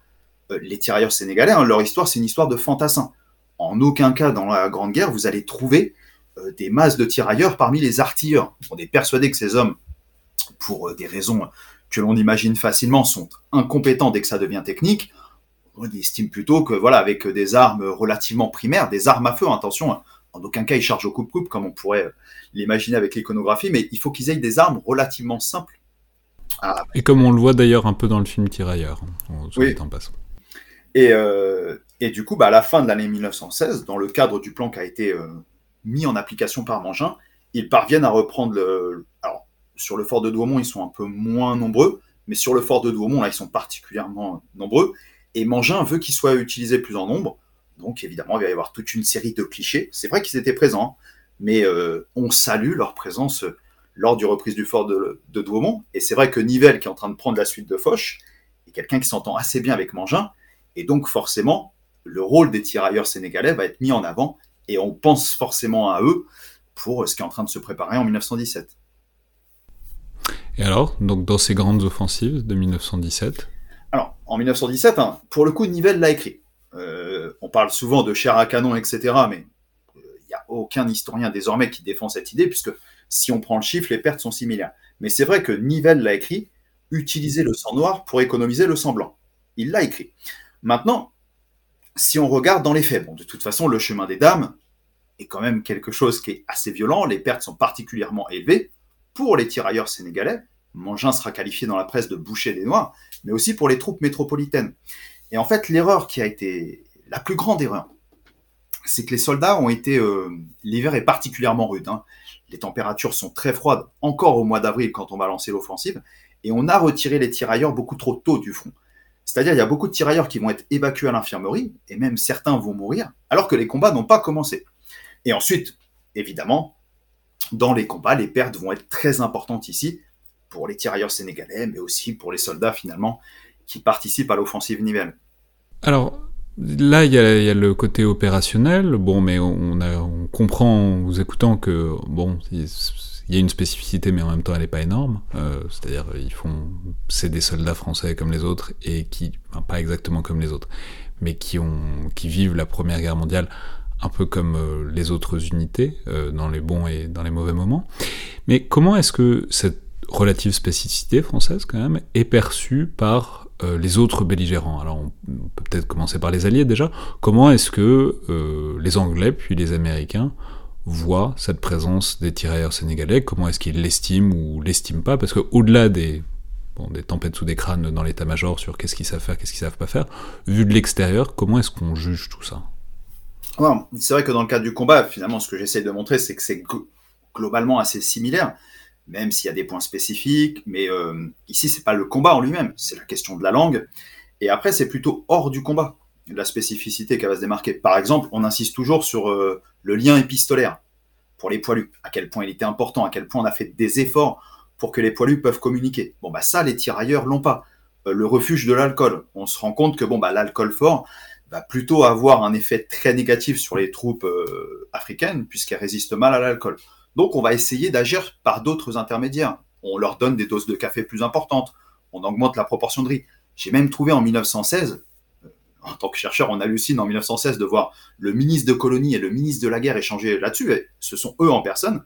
Euh, les tirailleurs sénégalais, hein, leur histoire, c'est une histoire de fantassins. En aucun cas, dans la Grande Guerre, vous allez trouver euh, des masses de tirailleurs parmi les artilleurs. On est persuadé que ces hommes, pour des raisons que l'on imagine facilement sont incompétents dès que ça devient technique. On estime plutôt que, voilà, avec des armes relativement primaires, des armes à feu, attention, hein, en aucun cas ils chargent au coupe-coupe comme on pourrait l'imaginer avec l'iconographie, mais il faut qu'ils aient des armes relativement simples. Et comme on le voit d'ailleurs un peu dans le film Tirailleurs, hein, oui. en passe. Et, et du coup, bah, à la fin de l'année 1916, dans le cadre du plan qui a été mis en application par Mangin, ils parviennent à reprendre le. Alors, sur le fort de Douaumont, ils sont un peu moins nombreux, mais sur le fort de Douaumont, là, ils sont particulièrement nombreux. Et Mangin veut qu'ils soient utilisés plus en nombre. Donc, évidemment, il va y avoir toute une série de clichés. C'est vrai qu'ils étaient présents, mais euh, on salue leur présence lors du reprise du fort de, de Douaumont. Et c'est vrai que Nivelle, qui est en train de prendre la suite de Foch, est quelqu'un qui s'entend assez bien avec Mangin. Et donc, forcément, le rôle des tirailleurs sénégalais va être mis en avant. Et on pense forcément à eux pour ce qui est en train de se préparer en 1917. Et alors, donc dans ces grandes offensives de 1917 Alors, en 1917, hein, pour le coup, Nivelle l'a écrit. Euh, on parle souvent de chair à canon, etc., mais il euh, n'y a aucun historien désormais qui défend cette idée, puisque si on prend le chiffre, les pertes sont similaires. Mais c'est vrai que Nivelle l'a écrit, utiliser le sang noir pour économiser le sang blanc. Il l'a écrit. Maintenant, si on regarde dans les faits, bon, de toute façon, le chemin des dames est quand même quelque chose qui est assez violent, les pertes sont particulièrement élevées pour les tirailleurs sénégalais, Mangin sera qualifié dans la presse de boucher des Noirs, mais aussi pour les troupes métropolitaines. Et en fait, l'erreur qui a été la plus grande erreur, c'est que les soldats ont été. Euh, l'hiver est particulièrement rude. Hein. Les températures sont très froides, encore au mois d'avril quand on va lancer l'offensive, et on a retiré les tirailleurs beaucoup trop tôt du front. C'est-à-dire, il y a beaucoup de tirailleurs qui vont être évacués à l'infirmerie, et même certains vont mourir, alors que les combats n'ont pas commencé. Et ensuite, évidemment, dans les combats, les pertes vont être très importantes ici, pour les tirailleurs sénégalais, mais aussi pour les soldats finalement qui participent à l'offensive Nivelle. Alors, Là, il y, a, le côté opérationnel. Bon, mais on, comprend en vous écoutant que bon, il y a une spécificité, mais en même temps, elle n'est pas énorme. Euh, c'est-à-dire, ils font, c'est des soldats français comme les autres et qui, enfin, pas exactement comme les autres, mais qui vivent la Première Guerre mondiale un peu comme euh, les autres unités, euh, dans les bons et dans les mauvais moments. Mais comment est-ce que cette relative spécificité française, quand même, est perçue par euh, les autres belligérants? Alors, on peut peut-être commencer par les Alliés déjà. Comment est-ce que les Anglais, puis les Américains, voient cette présence des tirailleurs sénégalais? Comment est-ce qu'ils l'estiment ou l'estiment pas? Parce qu'au-delà des tempêtes sous des crânes dans l'état-major sur qu'est-ce qu'ils savent faire, qu'est-ce qu'ils savent pas faire. Vu de l'extérieur, comment est-ce qu'on juge tout ça? C'est vrai que dans le cadre du combat, finalement, ce que j'essaie de montrer, c'est que c'est globalement assez similaire, même s'il y a des points spécifiques. Mais euh, ici, c'est pas le combat en lui-même, c'est la question de la langue. Et après, c'est plutôt hors du combat, la spécificité qui va se démarquer. Par exemple, on insiste toujours sur euh, le lien épistolaire pour les poilus, à quel point il était important, à quel point on a fait des efforts pour que les poilus peuvent communiquer. Bon, bah ça, les tirailleurs l'ont pas. Euh, le refuge de l'alcool, on se rend compte que bon, bah, l'alcool fort, va plutôt avoir un effet très négatif sur les troupes euh, africaines, puisqu'elles résistent mal à l'alcool. Donc on va essayer d'agir par d'autres intermédiaires. On leur donne des doses de café plus importantes, on augmente la proportion de riz. J'ai même trouvé en 1916, euh, en tant que chercheur, on hallucine en 1916 de voir le ministre de colonie et le ministre de la guerre échanger là-dessus, et ce sont eux en personne,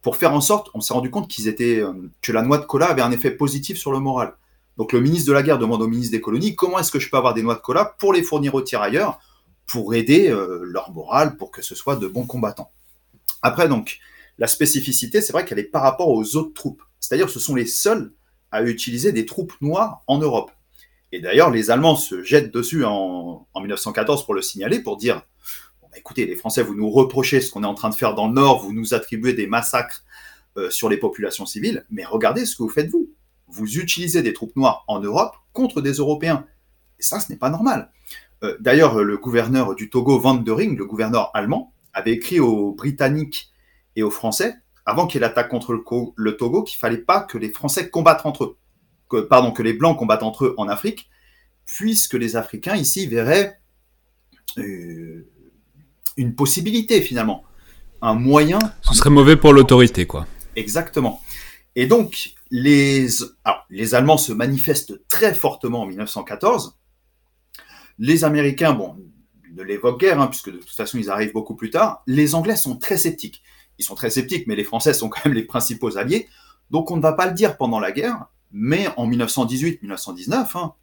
pour faire en sorte, on s'est rendu compte qu'ils étaient, euh, que la noix de cola avait un effet positif sur le moral. Donc le ministre de la Guerre demande au ministre des Colonies comment est-ce que je peux avoir des noix de cola pour les fournir aux tirailleurs, pour aider euh, leur morale, pour que ce soit de bons combattants. Après, donc, la spécificité, c'est vrai qu'elle est par rapport aux autres troupes. C'est-à-dire ce sont les seuls à utiliser des troupes noires en Europe. Et d'ailleurs, les Allemands se jettent dessus en, 1914 pour le signaler, pour dire bah, écoutez, les Français, vous nous reprochez ce qu'on est en train de faire dans le Nord, vous nous attribuez des massacres euh, sur les populations civiles, mais regardez ce que vous faites vous vous utilisez des troupes noires en Europe contre des Européens. Et ça, ce n'est pas normal. Euh, d'ailleurs, le gouverneur du Togo, Van der Ring, le gouverneur allemand, avait écrit aux Britanniques et aux Français, avant qu'il attaque contre le, Togo, qu'il fallait pas que les Français combattent entre eux. Que, pardon, que les Blancs combattent entre eux en Afrique, puisque les Africains ici verraient euh, une possibilité finalement, un moyen. Ce serait mauvais pour l'autorité, quoi. Exactement. Et donc, les, Allemands se manifestent très fortement en 1914. Les Américains, bon, ne l'évoquent guère, hein, puisque de toute façon, ils arrivent beaucoup plus tard. Les Anglais sont très sceptiques. Ils sont très sceptiques, mais les Français sont quand même les principaux alliés. Donc, on ne va pas le dire pendant la guerre, mais en 1918-1919, hein,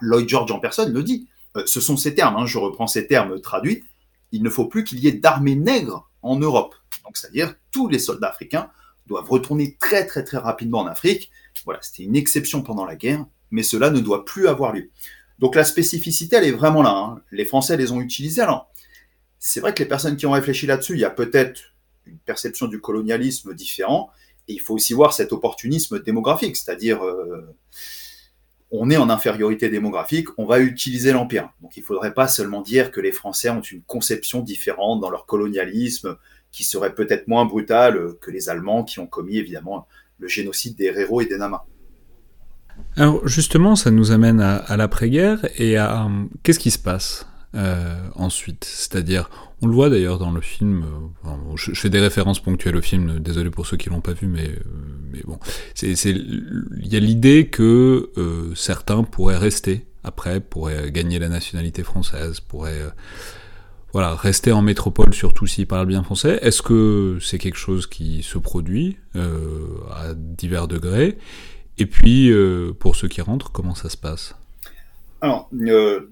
Lloyd George en personne le dit. Euh, ce sont ces termes, hein, je reprends ces termes traduits. Il ne faut plus qu'il y ait d'armées nègres en Europe. Donc, c'est-à-dire tous les soldats africains doivent retourner très très très rapidement en Afrique. Voilà, c'était une exception pendant la guerre, mais cela ne doit plus avoir lieu. Donc la spécificité, elle est vraiment là. Hein. Les Français les ont utilisés. Alors, c'est vrai que les personnes qui ont réfléchi là-dessus, il y a peut-être une perception du colonialisme différent. Et il faut aussi voir cet opportunisme démographique, c'est-à-dire euh, on est en infériorité démographique, on va utiliser l'empire. Donc il ne faudrait pas seulement dire que les Français ont une conception différente dans leur colonialisme, qui serait peut-être moins brutale que les Allemands qui ont commis évidemment le génocide des Héros et des Namas. Alors justement, ça nous amène à, l'après-guerre et à qu'est-ce qui se passe euh, ensuite? C'est-à-dire, on le voit d'ailleurs dans le film, euh, je, fais des références ponctuelles au film, désolé pour ceux qui l'ont pas vu, euh, mais bon, il y a l'idée que certains pourraient rester après, pourraient gagner la nationalité française, pourraient voilà, rester en métropole, surtout s'ils parlent bien français. Est-ce que c'est quelque chose qui se produit à divers degrés? Et puis, euh, pour ceux qui rentrent, comment ça se passe? Alors, euh,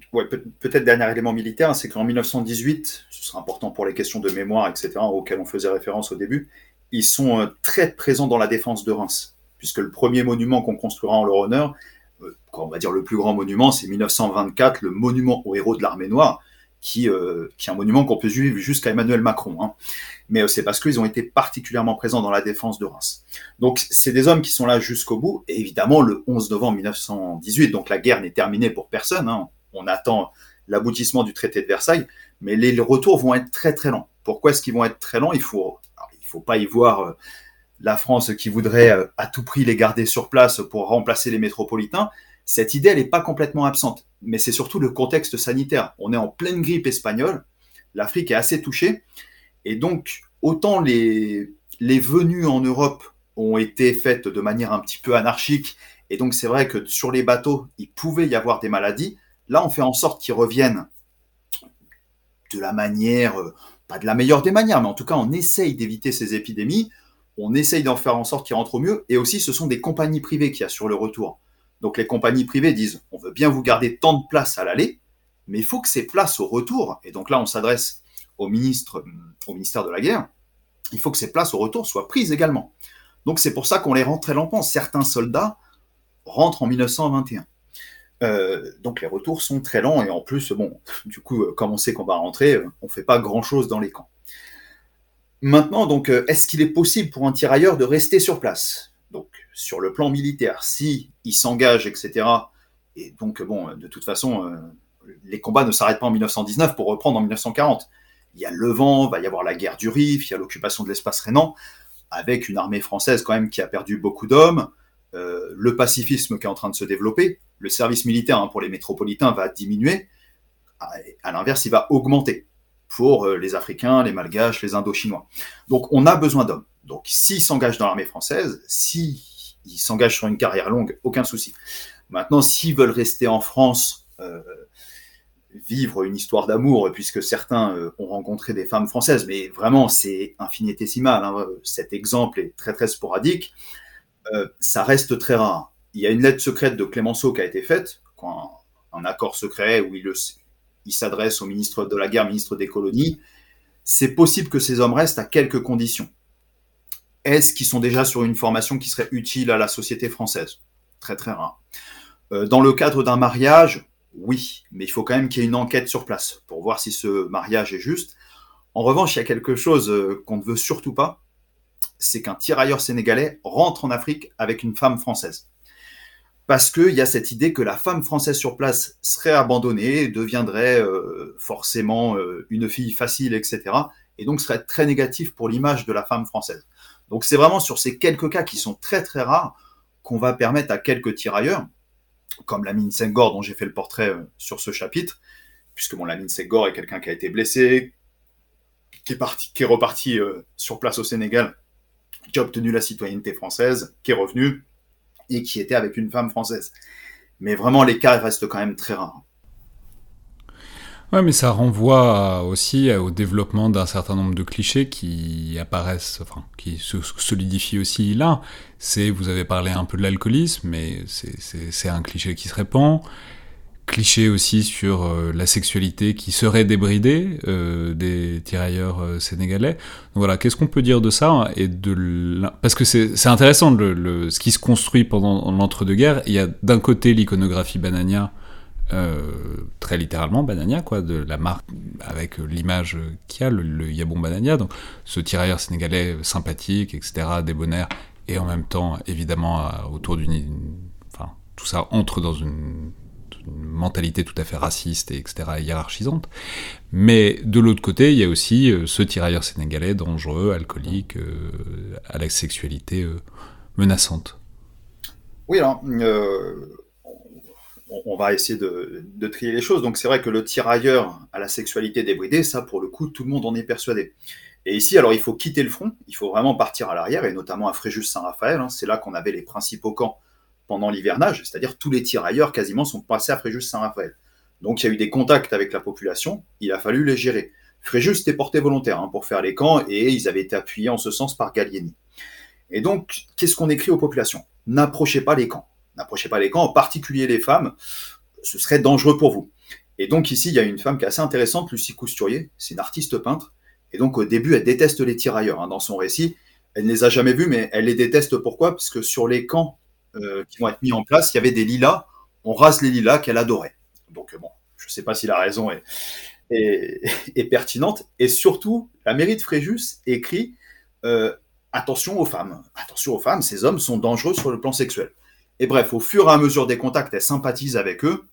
peut-être dernier élément militaire, c'est qu'en 1918, ce sera important pour les questions de mémoire, etc., auxquelles on faisait référence au début, ils sont euh, très présents dans la défense de Reims, puisque le premier monument qu'on construira en leur honneur, on va dire le plus grand monument, c'est 1924, le monument aux héros de l'armée noire, qui, qui est un monument qu'on peut suivre jusqu'à Emmanuel Macron. Hein mais euh, c'est parce qu'ils ont été particulièrement présents dans la défense de Reims. Donc c'est des hommes qui sont là jusqu'au bout, et évidemment le 11 novembre 1918, donc la guerre n'est terminée pour personne, hein. on attend l'aboutissement du traité de Versailles, mais les retours vont être très très lents. Pourquoi est-ce qu'ils vont être très lents? Il faut, faut pas y voir euh, la France qui voudrait euh, à tout prix les garder sur place pour remplacer les métropolitains. Cette idée, elle n'est pas complètement absente, mais c'est surtout le contexte sanitaire. On est en pleine grippe espagnole, l'Afrique est assez touchée, et donc, autant les, venues en Europe ont été faites de manière un petit peu anarchique, et donc c'est vrai que sur les bateaux, il pouvait y avoir des maladies. Là, on fait en sorte qu'ils reviennent de la manière, euh, pas de la meilleure des manières, mais en tout cas, on essaye d'éviter ces épidémies, on essaye d'en faire en sorte qu'ils rentrent au mieux, et aussi ce sont des compagnies privées qui assurent le retour. Donc les compagnies privées disent, on veut bien vous garder tant de places à l'aller, mais il faut que ces places au retour, et donc là on s'adresse au, ministre, au ministère de la Guerre, il faut que ces places au retour soient prises également. Donc c'est pour ça qu'on les rend très lentement. Certains soldats rentrent en 1921. Euh, donc les retours sont très lents et en plus, bon, du coup, euh, comme on sait qu'on va rentrer, euh, on ne fait pas grand-chose dans les camps. Maintenant, donc, est-ce qu'il est possible pour un tirailleur de rester sur place? Sur le plan militaire, si il s'engage, etc. Et donc, bon, de toute façon, les combats ne s'arrêtent pas en 1919 pour reprendre en 1940 il y a le vent, il va y avoir la guerre du Rif, il y a l'occupation de l'espace rhénan, avec une armée française quand même qui a perdu beaucoup d'hommes, euh, le pacifisme qui est en train de se développer, le service militaire hein, pour les métropolitains va diminuer, à, l'inverse, il va augmenter pour euh, les Africains, les Malgaches, les Indochinois. Donc on a besoin d'hommes. Donc s'ils s'engagent dans l'armée française, s'ils s'engagent sur une carrière longue, aucun souci. Maintenant, s'ils veulent rester en France, euh, vivre une histoire d'amour, puisque certains euh, ont rencontré des femmes françaises, mais vraiment c'est infinitésimal. Hein. Cet exemple est très très sporadique. Euh, ça reste très rare. Il y a une lettre secrète de Clémenceau qui a été faite, un, accord secret où il s'adresse au ministre de la Guerre, ministre des Colonies. C'est possible que ces hommes restent à quelques conditions. Est-ce qu'ils sont déjà sur une formation qui serait utile à la société française? Très très rare. Euh, dans le cadre d'un mariage, oui, mais il faut quand même qu'il y ait une enquête sur place pour voir si ce mariage est juste. En revanche, il y a quelque chose euh, qu'on ne veut surtout pas, c'est qu'un tirailleur sénégalais rentre en Afrique avec une femme française. Parce qu'il y a cette idée que la femme française sur place serait abandonnée, deviendrait euh, forcément une fille facile, etc. Et donc serait très négatif pour l'image de la femme française. Donc c'est vraiment sur ces quelques cas qui sont très très rares qu'on va permettre à quelques tirailleurs, comme Lamine Senghor dont j'ai fait le portrait euh, sur ce chapitre, puisque bon, Lamine Senghor est quelqu'un qui a été blessé, qui est, parti, reparti euh, sur place au Sénégal, qui a obtenu la citoyenneté française, qui est revenu et qui était avec une femme française. Mais vraiment, les cas restent quand même très rares. Ouais, mais ça renvoie aussi au développement d'un certain nombre de clichés qui apparaissent, enfin, qui se solidifient aussi là. C'est, vous avez parlé un peu de l'alcoolisme, mais c'est un cliché qui se répand. Cliché aussi sur euh, la sexualité qui serait débridée euh, des tirailleurs euh, sénégalais. Donc voilà, qu'est-ce qu'on peut dire de ça et de parce que c'est intéressant ce qui se construit pendant l'entre-deux-guerres. Il y a d'un côté l'iconographie banania très littéralement Banania, quoi, de la marque avec l'image qu'il y a, le, Yabon Banania, donc ce tirailleur sénégalais sympathique, etc., débonnaire, et en même temps, évidemment, autour d'une. Enfin, tout ça entre dans une mentalité tout à fait raciste et etc. hiérarchisante. Mais de l'autre côté, il y a aussi euh, ce tirailleur sénégalais dangereux, alcoolique, euh, à la sexualité euh, menaçante. Oui, alors, on va essayer de, trier les choses. Donc c'est vrai que le tirailleur à la sexualité débridée, ça pour le coup, tout le monde en est persuadé. Et ici, alors il faut quitter le front, il faut vraiment partir à l'arrière, et notamment à Fréjus-Saint-Raphaël. Hein. c'est là qu'on avait les principaux camps pendant l'hivernage, c'est-à-dire tous les tirailleurs quasiment sont passés à Fréjus-Saint-Raphaël. Donc il y a eu des contacts avec la population, il a fallu les gérer. Fréjus était porté volontaire hein, pour faire les camps et ils avaient été appuyés en ce sens par Gallieni. Et donc, qu'est-ce qu'on écrit aux populations? N'approchez pas les camps. N'approchez pas les camps, en particulier les femmes, ce serait dangereux pour vous. Et donc ici, il y a une femme qui est assez intéressante, Lucie Cousturier, c'est une artiste peintre. Et donc au début, elle déteste les tirailleurs. Hein, dans son récit, elle ne les a jamais vus, mais elle les déteste pourquoi? Parce que sur les camps euh, qui vont être mis en place, il y avait des lilas, on rase les lilas qu'elle adorait. Donc bon, je ne sais pas si la raison est, est, pertinente. Et surtout, la mairie de Fréjus écrit euh, attention aux femmes, attention aux femmes, ces hommes sont dangereux sur le plan sexuel. Et bref, au fur et à mesure des contacts, elle sympathise avec eux,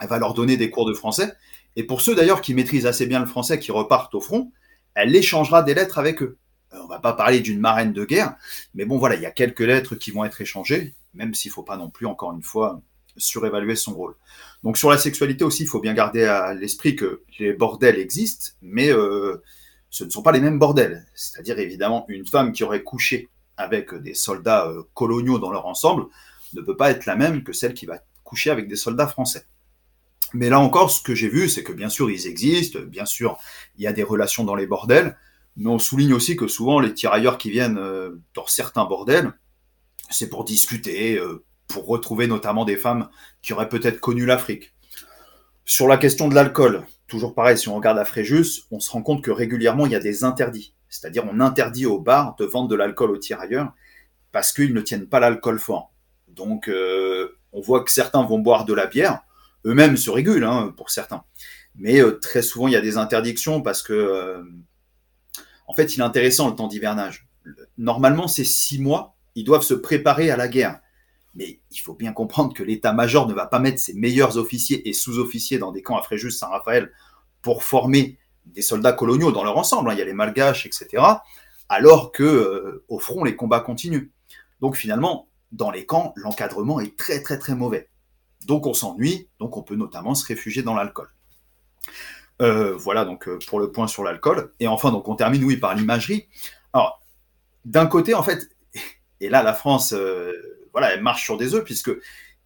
elle va leur donner des cours de français. Et pour ceux d'ailleurs qui maîtrisent assez bien le français, qui repartent au front, elle échangera des lettres avec eux. Euh, on va pas parler d'une marraine de guerre, mais bon voilà, il y a quelques lettres qui vont être échangées même s'il faut pas non plus, encore une fois, surévaluer son rôle. Donc sur la sexualité aussi, il faut bien garder à l'esprit que les bordels existent, mais euh, ce ne sont pas les mêmes bordels. C'est-à-dire évidemment, une femme qui aurait couché avec des soldats euh, coloniaux dans leur ensemble ne peut pas être la même que celle qui va coucher avec des soldats français. Mais là encore, ce que j'ai vu, c'est que bien sûr, ils existent, bien sûr, il y a des relations dans les bordels, mais on souligne aussi que souvent, les tirailleurs qui viennent euh, dans certains bordels, c'est pour discuter, euh, pour retrouver notamment des femmes qui auraient peut-être connu l'Afrique. Sur la question de l'alcool, toujours pareil, si on regarde à Fréjus, on se rend compte que régulièrement il y a des interdits. C'est-à-dire on interdit aux bars de vendre de l'alcool aux tirailleurs parce qu'ils ne tiennent pas l'alcool fort. Donc euh, on voit que certains vont boire de la bière, eux-mêmes se régulent hein, pour certains. Mais euh, très souvent il y a des interdictions parce que en fait il est intéressant le temps d'hivernage. Normalement c'est six mois ils doivent se préparer à la guerre. Mais il faut bien comprendre que l'état-major ne va pas mettre ses meilleurs officiers et sous-officiers dans des camps à Fréjus, Saint-Raphaël, pour former des soldats coloniaux dans leur ensemble. Hein. Il y a les Malgaches, etc. Alors que euh, au front, les combats continuent. Donc finalement, dans les camps, l'encadrement est très très très mauvais. Donc on s'ennuie, donc on peut notamment se réfugier dans l'alcool. Euh, voilà donc euh, pour le point sur l'alcool. Et enfin, donc on termine oui par l'imagerie. Alors d'un côté, en fait, et là, la France, euh, voilà, elle marche sur des œufs, puisque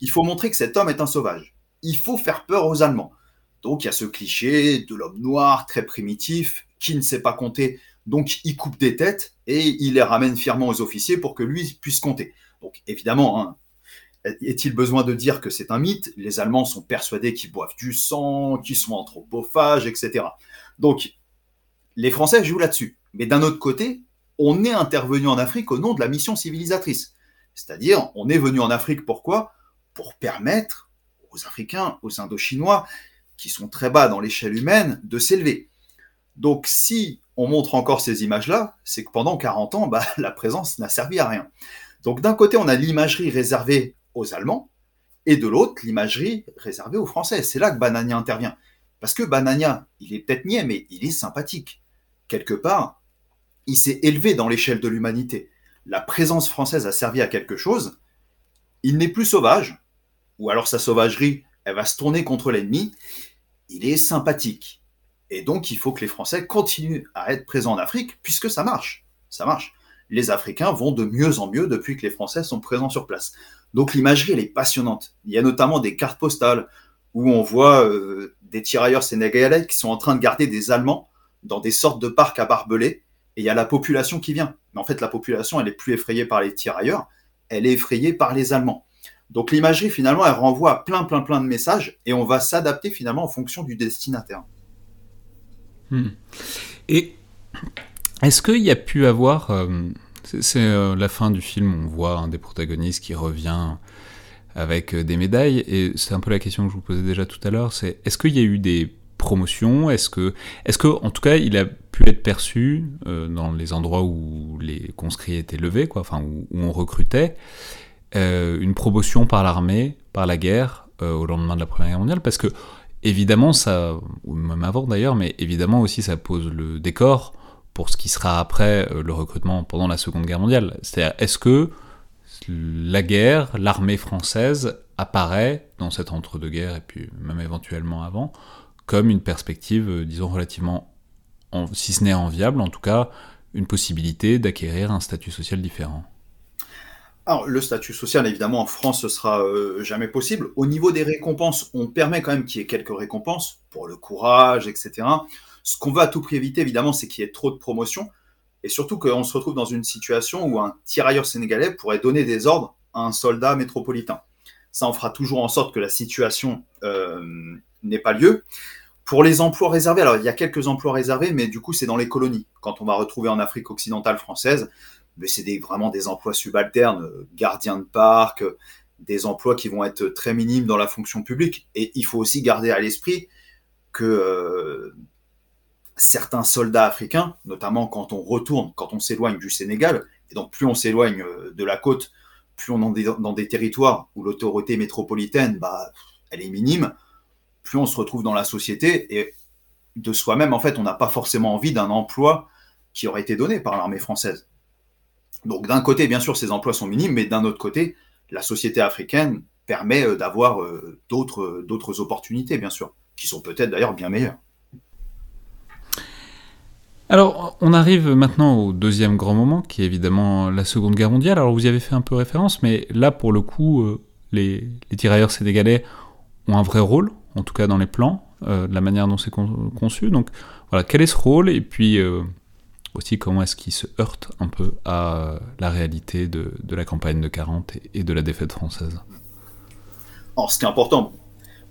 il faut montrer que cet homme est un sauvage. Il faut faire peur aux Allemands. Donc il y a ce cliché de l'homme noir, très primitif, qui ne sait pas compter, donc il coupe des têtes et il les ramène fièrement aux officiers pour que lui puisse compter. Donc évidemment, hein, est-il besoin de dire que c'est un mythe? Les Allemands sont persuadés qu'ils boivent du sang, qu'ils sont anthropophages, etc. Donc les Français jouent là-dessus. Mais d'un autre côté, on est intervenu en Afrique au nom de la mission civilisatrice. C'est-à-dire, on est venu en Afrique pourquoi? Pour permettre aux Africains, aux Indochinois, qui sont très bas dans l'échelle humaine, de s'élever. Donc si on montre encore ces images-là, c'est que pendant 40 ans, bah, la présence n'a servi à rien. Donc d'un côté, on a l'imagerie réservée aux Allemands, et de l'autre, l'imagerie réservée aux Français. C'est là que Banania intervient. Parce que Banania, il est peut-être niais, mais il est sympathique. Quelque part, il s'est élevé dans l'échelle de l'humanité. La présence française a servi à quelque chose. Il n'est plus sauvage, ou alors sa sauvagerie, elle va se tourner contre l'ennemi. Il est sympathique. Et donc, il faut que les Français continuent à être présents en Afrique, puisque ça marche. Ça marche. Les Africains vont de mieux en mieux depuis que les Français sont présents sur place. Donc, l'imagerie, elle est passionnante. Il y a notamment des cartes postales où on voit euh, des tirailleurs sénégalais qui sont en train de garder des Allemands dans des sortes de parcs à barbelés et il y a la population qui vient. Mais en fait, la population, elle est plus effrayée par les tirailleurs, elle est effrayée par les Allemands. Donc l'imagerie, finalement, elle renvoie à plein, plein, plein de messages, et on va s'adapter finalement en fonction du destinataire. Hmm. Et est-ce qu'il y a pu avoir... Euh, c'est euh, la fin du film, on voit un des protagonistes qui revient avec des médailles. Et c'est un peu la question que je vous posais déjà tout à l'heure, c'est est-ce qu'il y a eu des promotions? Est-ce que, est-ce que, en tout cas, il a pu être perçu dans les endroits où les conscrits étaient levés, quoi, enfin où, on recrutait, une promotion par l'armée, par la guerre, au lendemain de la Première Guerre mondiale? Parce que évidemment, ça, ou même avant d'ailleurs, mais évidemment aussi ça pose le décor pour ce qui sera après euh, le recrutement pendant la Seconde Guerre mondiale. C'est-à-dire, est-ce que la guerre, l'armée française apparaît dans cet entre-deux-guerres, et puis même éventuellement avant, comme une perspective, euh, disons, relativement, si ce n'est enviable, en tout cas, une possibilité d'acquérir un statut social différent? Alors, le statut social, évidemment, en France, ce sera euh, jamais possible. Au niveau des récompenses, on permet quand même qu'il y ait quelques récompenses pour le courage, etc. Ce qu'on va à tout prix éviter, évidemment, c'est qu'il y ait trop de promotions. Et surtout qu'on se retrouve dans une situation où un tirailleur sénégalais pourrait donner des ordres à un soldat métropolitain. Ça, on fera toujours en sorte que la situation euh, n'ait pas lieu. Pour les emplois réservés, alors il y a quelques emplois réservés, mais du coup, c'est dans les colonies. Quand on va retrouver en Afrique occidentale française, c'est vraiment des emplois subalternes, gardiens de parc, des emplois qui vont être très minimes dans la fonction publique. Et il faut aussi garder à l'esprit que euh, certains soldats africains, notamment quand on retourne, quand on s'éloigne du Sénégal, et donc plus on s'éloigne de la côte, plus on est dans des territoires où l'autorité métropolitaine, bah, elle est minime, plus on se retrouve dans la société et de soi-même, en fait, on n'a pas forcément envie d'un emploi qui aurait été donné par l'armée française. Donc d'un côté, bien sûr, ces emplois sont minimes, mais d'un autre côté, la société africaine permet euh, d'avoir euh, d'autres opportunités, bien sûr, qui sont peut-être d'ailleurs bien meilleures. Alors, on arrive maintenant au deuxième grand moment, qui est évidemment la Seconde Guerre mondiale. Alors, vous y avez fait un peu référence, mais là, pour le coup, euh, les, tirailleurs sénégalais ont un vrai rôle, en tout cas dans les plans, de la manière dont c'est conçu. Donc, voilà, quel est ce rôle? Et puis, aussi comment est-ce qu'il se heurte un peu à la réalité de, la campagne de 40 et, de la défaite française? Alors, ce qui est important,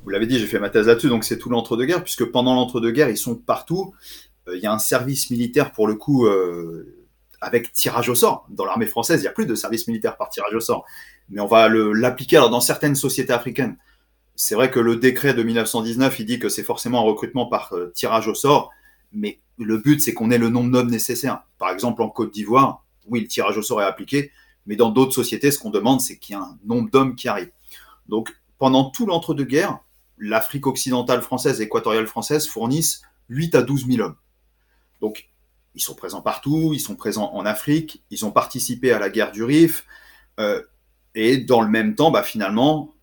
vous l'avez dit, j'ai fait ma thèse là-dessus, donc c'est tout l'entre-deux-guerres, puisque pendant l'entre-deux-guerres, ils sont partout. Euh, il y a un service militaire, pour le coup, euh, avec tirage au sort. Dans l'armée française, il n'y a plus de service militaire par tirage au sort. Mais on va l'appliquer dans certaines sociétés africaines. C'est vrai que le décret de 1919, il dit que c'est forcément un recrutement par euh, tirage au sort, mais le but, c'est qu'on ait le nombre d'hommes nécessaires. Par exemple, en Côte d'Ivoire, oui, le tirage au sort est appliqué, mais dans d'autres sociétés, ce qu'on demande, c'est qu'il y ait un nombre d'hommes qui arrivent. Donc, pendant tout l'entre-deux-guerres, l'Afrique occidentale française équatoriale française fournissent 8 à 12 000 hommes. Donc, ils sont présents partout, ils sont présents en Afrique, ils ont participé à la guerre du Rif, euh, et dans le même temps, bah, finalement,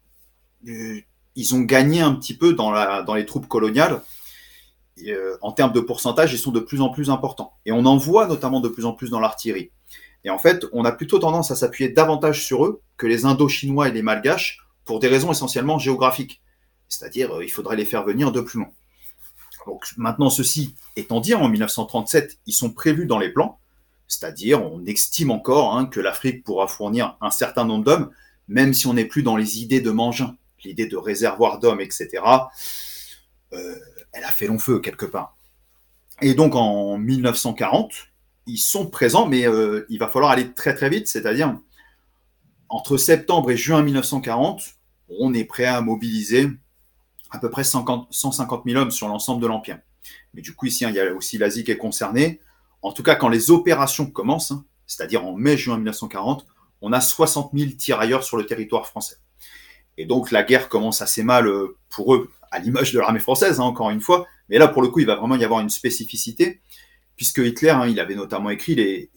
euh, ils ont gagné un petit peu dans, les troupes coloniales, euh, en termes de pourcentage, ils sont de plus en plus importants. Et on en voit notamment de plus en plus dans l'artillerie. Et en fait, on a plutôt tendance à s'appuyer davantage sur eux que les Indo-Chinois et les Malgaches pour des raisons essentiellement géographiques. C'est-à-dire, il faudrait les faire venir de plus loin. Donc maintenant, ceci étant dit, en 1937, ils sont prévus dans les plans, c'est-à-dire on estime encore hein, que l'Afrique pourra fournir un certain nombre d'hommes, même si on n'est plus dans les idées de Mangin, l'idée de réservoir d'hommes, etc. Euh, elle a fait long feu quelque part. Et donc en 1940, ils sont présents, mais euh, il va falloir aller très très vite, c'est-à-dire entre septembre et juin 1940, on est prêt à mobiliser à peu près 150 000 hommes sur l'ensemble de l'Empire. Mais du coup, ici, hein, il y a aussi l'Asie qui est concernée. En tout cas, quand les opérations commencent, hein, c'est-à-dire en mai-juin 1940, on a 60 000 tirailleurs sur le territoire français. Et donc la guerre commence assez mal euh, pour eux à l'image de l'armée française, hein, encore une fois. Mais là, pour le coup, il va vraiment y avoir une spécificité, puisque Hitler, il avait notamment écrit,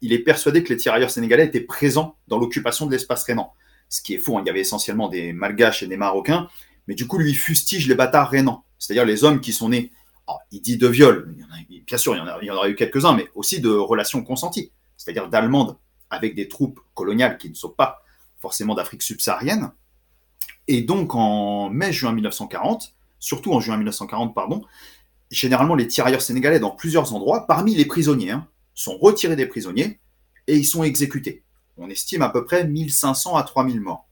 il est persuadé que les tirailleurs sénégalais étaient présents dans l'occupation de l'espace rhénan. Ce qui est faux, il y avait essentiellement des Malgaches et des Marocains, mais du coup, lui, fustige les bâtards rhénans, c'est-à-dire les hommes qui sont nés, il dit de viol, bien sûr, il y, en a, il y en aurait eu quelques-uns, mais aussi de relations consenties, c'est-à-dire d'Allemandes avec des troupes coloniales qui ne sont pas forcément d'Afrique subsaharienne, et donc en mai-juin 1940, surtout en juin 1940, pardon, généralement les tirailleurs sénégalais dans plusieurs endroits, parmi les prisonniers, hein, sont retirés des prisonniers et ils sont exécutés. On estime à peu près 1500 à 3000 morts.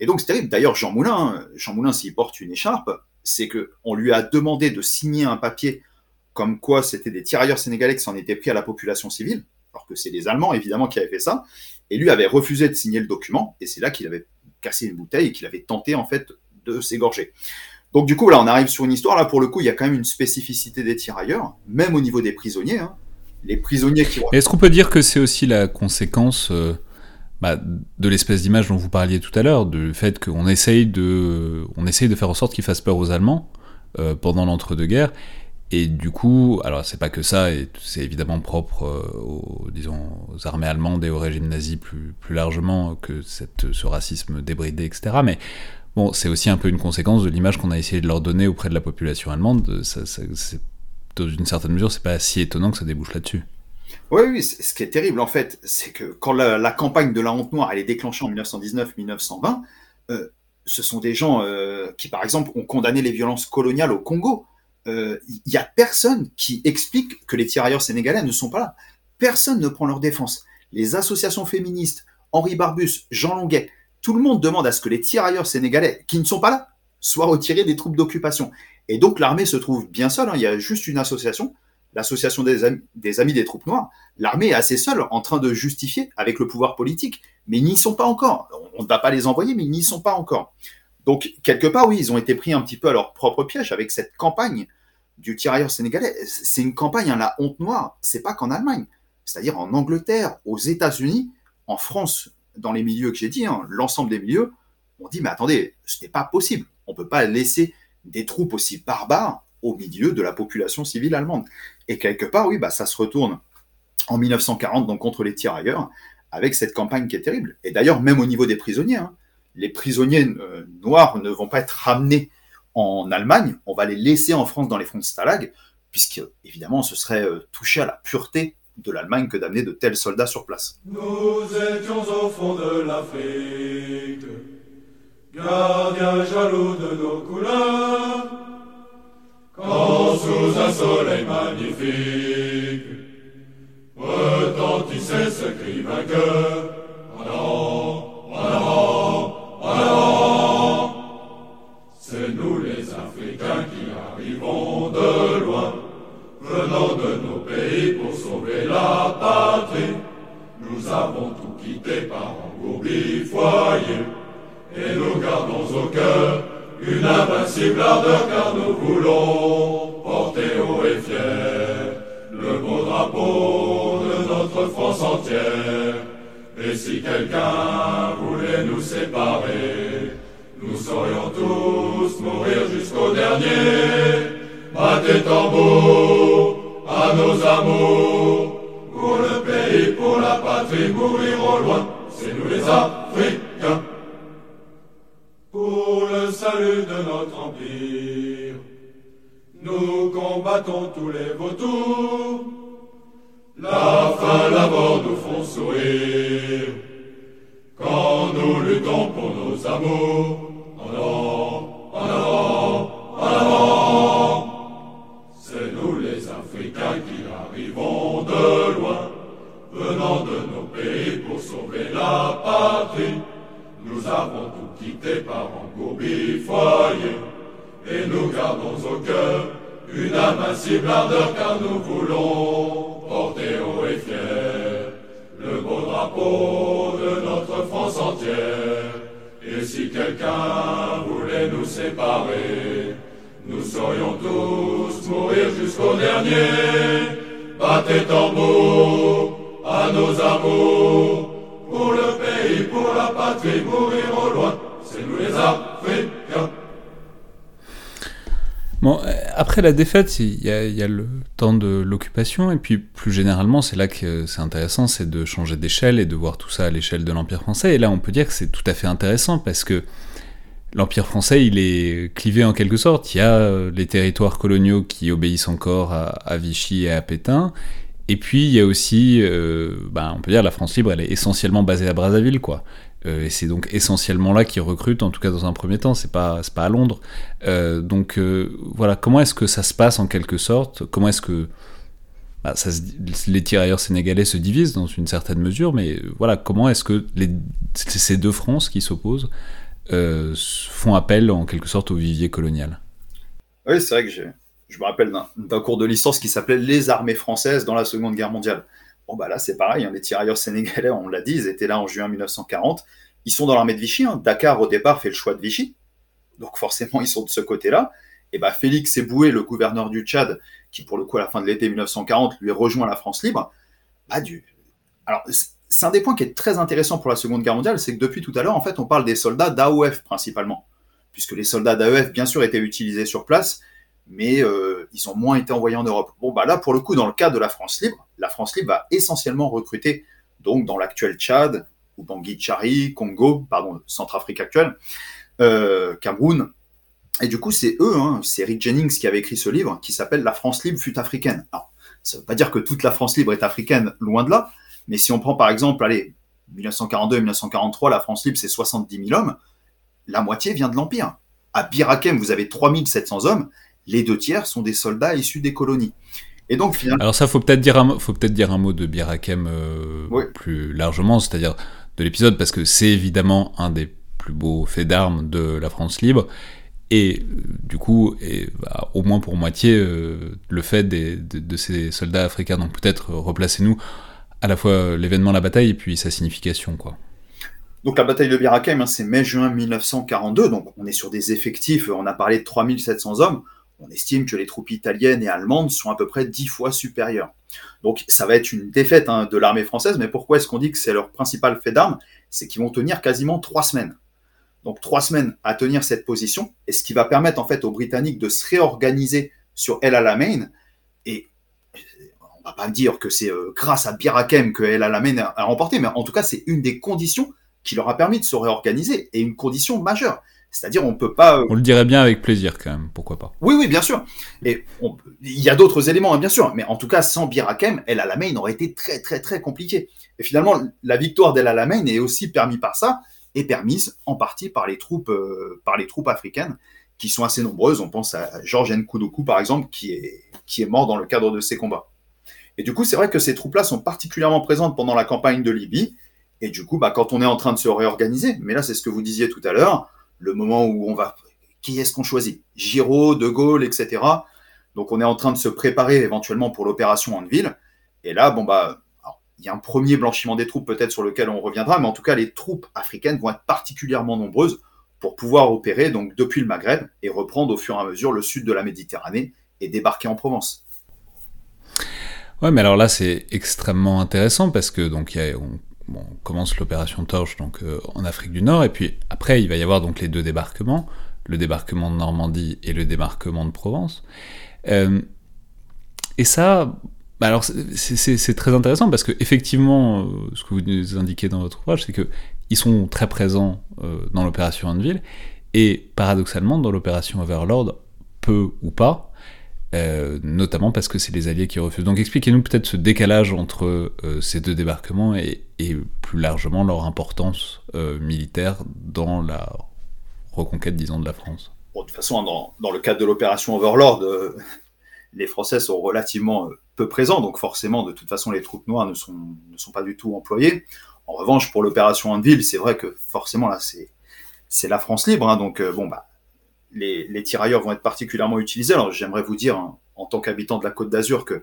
Et donc c'est terrible. D'ailleurs, Jean Moulin, Jean Moulin, s'il porte une écharpe, c'est qu'on lui a demandé de signer un papier comme quoi c'était des tirailleurs sénégalais qui s'en étaient pris à la population civile, alors que c'est les Allemands évidemment qui avaient fait ça, et lui avait refusé de signer le document, et c'est là qu'il avait cassé une bouteille et qu'il avait tenté en fait de s'égorger. Donc du coup, là, on arrive sur une histoire, là, pour le coup, il y a quand même une spécificité des tirailleurs, même au niveau des prisonniers. Hein. Les prisonniers qui... Est-ce qu'on peut dire que c'est aussi la conséquence euh, bah, de l'espèce d'image dont vous parliez tout à l'heure, du fait qu'on essaye de, on essaye de faire en sorte qu'ils fassent peur aux Allemands euh, pendant l'entre-deux-guerres, et du coup, alors c'est pas que ça, et c'est évidemment propre euh, aux, disons, aux armées allemandes et au régime nazi plus, plus largement que ce racisme débridé, etc. Mais Bon, c'est aussi un peu une conséquence de l'image qu'on a essayé de leur donner auprès de la population allemande. Ça, dans une certaine mesure, c'est pas si étonnant que ça débouche là-dessus. Oui, oui, ce qui est terrible en fait, c'est que quand la, campagne de la honte noire elle est déclenchée en 1919-1920, euh, ce sont des gens euh, qui, par exemple, ont condamné les violences coloniales au Congo. Il euh, y a personne qui explique que les tirailleurs sénégalais ne sont pas là. Personne ne prend leur défense. Les associations féministes, Henri Barbus, Jean Longuet, tout le monde demande à ce que les tirailleurs sénégalais, qui ne sont pas là, soient retirés des troupes d'occupation. Et donc l'armée se trouve bien seule, hein. il y a juste une association, l'association des, amis des troupes noires. L'armée est assez seule en train de justifier avec le pouvoir politique, mais ils n'y sont pas encore. On ne va pas les envoyer, mais ils n'y sont pas encore. Donc quelque part, oui, ils ont été pris un petit peu à leur propre piège avec cette campagne du tirailleur sénégalais. C'est une campagne, hein, la honte noire, c'est pas qu'en Allemagne, c'est-à-dire en Angleterre, aux États-Unis, en France, dans les milieux que j'ai dit, hein, l'ensemble des milieux, on dit mais attendez, ce n'est pas possible. On ne peut pas laisser des troupes aussi barbares au milieu de la population civile allemande. Et quelque part, oui, bah, ça se retourne en 1940 donc contre les tirailleurs avec cette campagne qui est terrible. Et d'ailleurs, même au niveau des prisonniers, hein, les prisonniers euh, noirs ne vont pas être ramenés en Allemagne, on va les laisser en France dans les fronts de Stalag, puisque évidemment ce serait euh, toucher à la pureté de l'Allemagne que d'amener de tels soldats sur place. Nous étions au fond de l'Afrique, gardiens jaloux de nos couleurs, quand sous un soleil magnifique, retentissait ce cri vainqueur, en avant, en. C'est nous les Africains qui arrivons de loin venant de nos pays pour sauver la patrie. Nous avons tout quitté par engourbi foyer, et nous gardons au cœur une invincible ardeur car nous voulons porter haut et fier le beau drapeau de notre France entière. Et si quelqu'un voulait nous séparer, nous saurions tous mourir jusqu'au dernier Battez tambour à nos amours. Pour le pays, pour la patrie, mourir au loin, c'est nous les Africains. Pour le salut de notre empire, nous combattons tous les vautours. La faim, la mort nous font sourire. Quand nous luttons pour nos amours, en avant, en avant, en avant. C'est nous les Africains qui arrivons de loin, venant de nos pays pour sauver la patrie. Nous avons tout quitté par engourbi foyer, et nous gardons au cœur une invincible ardeur car nous voulons porter haut et fier le beau drapeau de notre France entière. Et si quelqu'un voulait nous séparer, nous saurions tous mourir jusqu'au dernier. Battez tambour à nos amours. Pour le pays, pour la patrie, mourir au loin, c'est nous les Africains. Bon, après la défaite, il y, y, a le temps de l'occupation, et puis plus généralement, c'est là que c'est intéressant, c'est de changer d'échelle et de voir tout ça à l'échelle de l'Empire français. Et là, on peut dire que c'est tout à fait intéressant parce que l'Empire français, il est clivé en quelque sorte. Il y a euh, les territoires coloniaux qui obéissent encore à, Vichy et à Pétain. Et puis, il y a aussi, euh, ben, on peut dire, la France libre, elle est essentiellement basée à Brazzaville, quoi. Euh, et c'est donc essentiellement là qu'ils recrutent, en tout cas dans un premier temps, c'est pas, pas à Londres. donc voilà, comment est-ce que ça se passe en quelque sorte? Comment est-ce que bah, les tirailleurs sénégalais se divisent dans une certaine mesure, mais voilà, comment est-ce que ces deux France qui s'opposent euh, font appel en quelque sorte au vivier colonial? Oui, c'est vrai que je me rappelle d'un cours de licence qui s'appelait Les armées françaises dans la Seconde Guerre mondiale. Bon, bah là, c'est pareil, hein, les tirailleurs sénégalais, on l'a dit, ils étaient là en juin 1940. ils sont dans l'armée de Vichy. Hein. Dakar, au départ, fait le choix de Vichy. Donc forcément, ils sont de ce côté-là. Et bah, Félix Eboué, le gouverneur du Tchad, qui pour le coup, à la fin de l'été 1940, lui rejoint la France libre, bah, du... Alors, c'est un des points qui est très intéressant pour la Seconde Guerre mondiale, c'est que depuis tout à l'heure, en fait, on parle des soldats d'AOF principalement. Puisque les soldats d'AOF, bien sûr, étaient utilisés sur place, mais euh, ils ont moins été envoyés en Europe. Bon, bah là, pour le coup, dans le cas de la France libre, la France libre va essentiellement recruter, donc dans l'actuel Tchad, ou Bangui Chari, Congo, pardon, Centrafrique actuelle, euh, Cameroun. Et du coup, c'est eux, hein, c'est Rick Jennings qui avait écrit ce livre qui s'appelle La France libre fut africaine. Alors, ça ne veut pas dire que toute la France libre est africaine, loin de là, mais si on prend par exemple, allez, 1942-1943, la France libre, c'est 70 000 hommes, la moitié vient de l'Empire. À Birakem, vous avez 3700 hommes, les deux tiers sont des soldats issus des colonies. Et donc finalement... Alors ça, faut peut-être dire un, faut peut-être dire un mot de Birakem euh, plus largement, c'est-à-dire de l'épisode, parce que c'est évidemment un des plus beaux faits d'armes de la France libre, et euh, du coup, et, bah, au moins pour moitié, euh, le fait de, de, ces soldats africains. Donc peut-être replacez-nous à la fois l'événement, la bataille, et puis sa signification, quoi. Donc la bataille de Birakem, hein, c'est mai-juin 1942, donc on est sur des effectifs, on a parlé de 3700 hommes, on estime que les troupes italiennes et allemandes sont à peu près 10 fois supérieures. Donc ça va être une défaite hein, de l'armée française, mais pourquoi est-ce qu'on dit que c'est leur principal fait d'armes? C'est qu'ils vont tenir quasiment trois semaines. Donc trois semaines à tenir cette position, et ce qui va permettre en fait aux Britanniques de se réorganiser sur El Alamein, et on va pas dire que c'est euh, grâce à Birakem que El Alamein a remporté, mais en tout cas c'est une des conditions qui leur a permis de se réorganiser, et une condition majeure. C'est-à-dire, on peut pas. Euh, on le dirait bien avec plaisir, quand même, pourquoi pas. Oui, oui, bien sûr. Et il y a d'autres éléments, hein, bien sûr. Mais en tout cas, sans Birakem, El Alamein aurait été très, très, très compliqué. Et finalement, la victoire d'El Alamein est aussi permise par ça, et permise en partie par les troupes, euh, par les troupes africaines, qui sont assez nombreuses. On pense à Georges Nkoudokou, par exemple, qui est, qui est mort dans le cadre de ces combats. Et du coup, c'est vrai que ces troupes-là sont particulièrement présentes pendant la campagne de Libye, et du coup, bah, quand on est en train de se réorganiser, mais là, c'est ce que vous disiez tout à l'heure, le moment où on va. Qui est-ce qu'on choisit? Giraud, De Gaulle, etc. Donc, on est en train de se préparer éventuellement pour l'opération ville Et là, bon, bah, il y a un premier blanchiment des troupes peut-être sur lequel on reviendra, mais en tout cas, les troupes africaines vont être particulièrement nombreuses pour pouvoir opérer donc depuis le Maghreb et reprendre au fur et à mesure le sud de la Méditerranée et débarquer en Provence. Ouais, mais alors là, c'est extrêmement intéressant parce que donc y a, on on commence l'opération Torche donc euh, en Afrique du Nord, et puis après il va y avoir donc les deux débarquements, le débarquement de Normandie et le débarquement de Provence. Euh, et ça, bah alors c'est très intéressant parce que effectivement, euh, ce que vous nous indiquez dans votre ouvrage, c'est que ils sont très présents dans l'opération Anneville, et paradoxalement dans l'opération Overlord, peu ou pas, euh, notamment parce que c'est les Alliés qui refusent. Donc expliquez-nous peut-être ce décalage entre euh, ces deux débarquements et, plus largement leur importance euh, militaire dans la reconquête, disons, de la France. de toute façon, dans, le cadre de l'opération Overlord, les Français sont relativement peu présents, donc forcément, de toute façon, les troupes noires ne sont, pas du tout employées. En revanche, pour l'opération Anvil, c'est vrai que forcément, là, c'est la France libre, hein, donc bon, bah les, tirailleurs vont être particulièrement utilisés. Alors j'aimerais vous dire, hein, en tant qu'habitant de la Côte d'Azur, que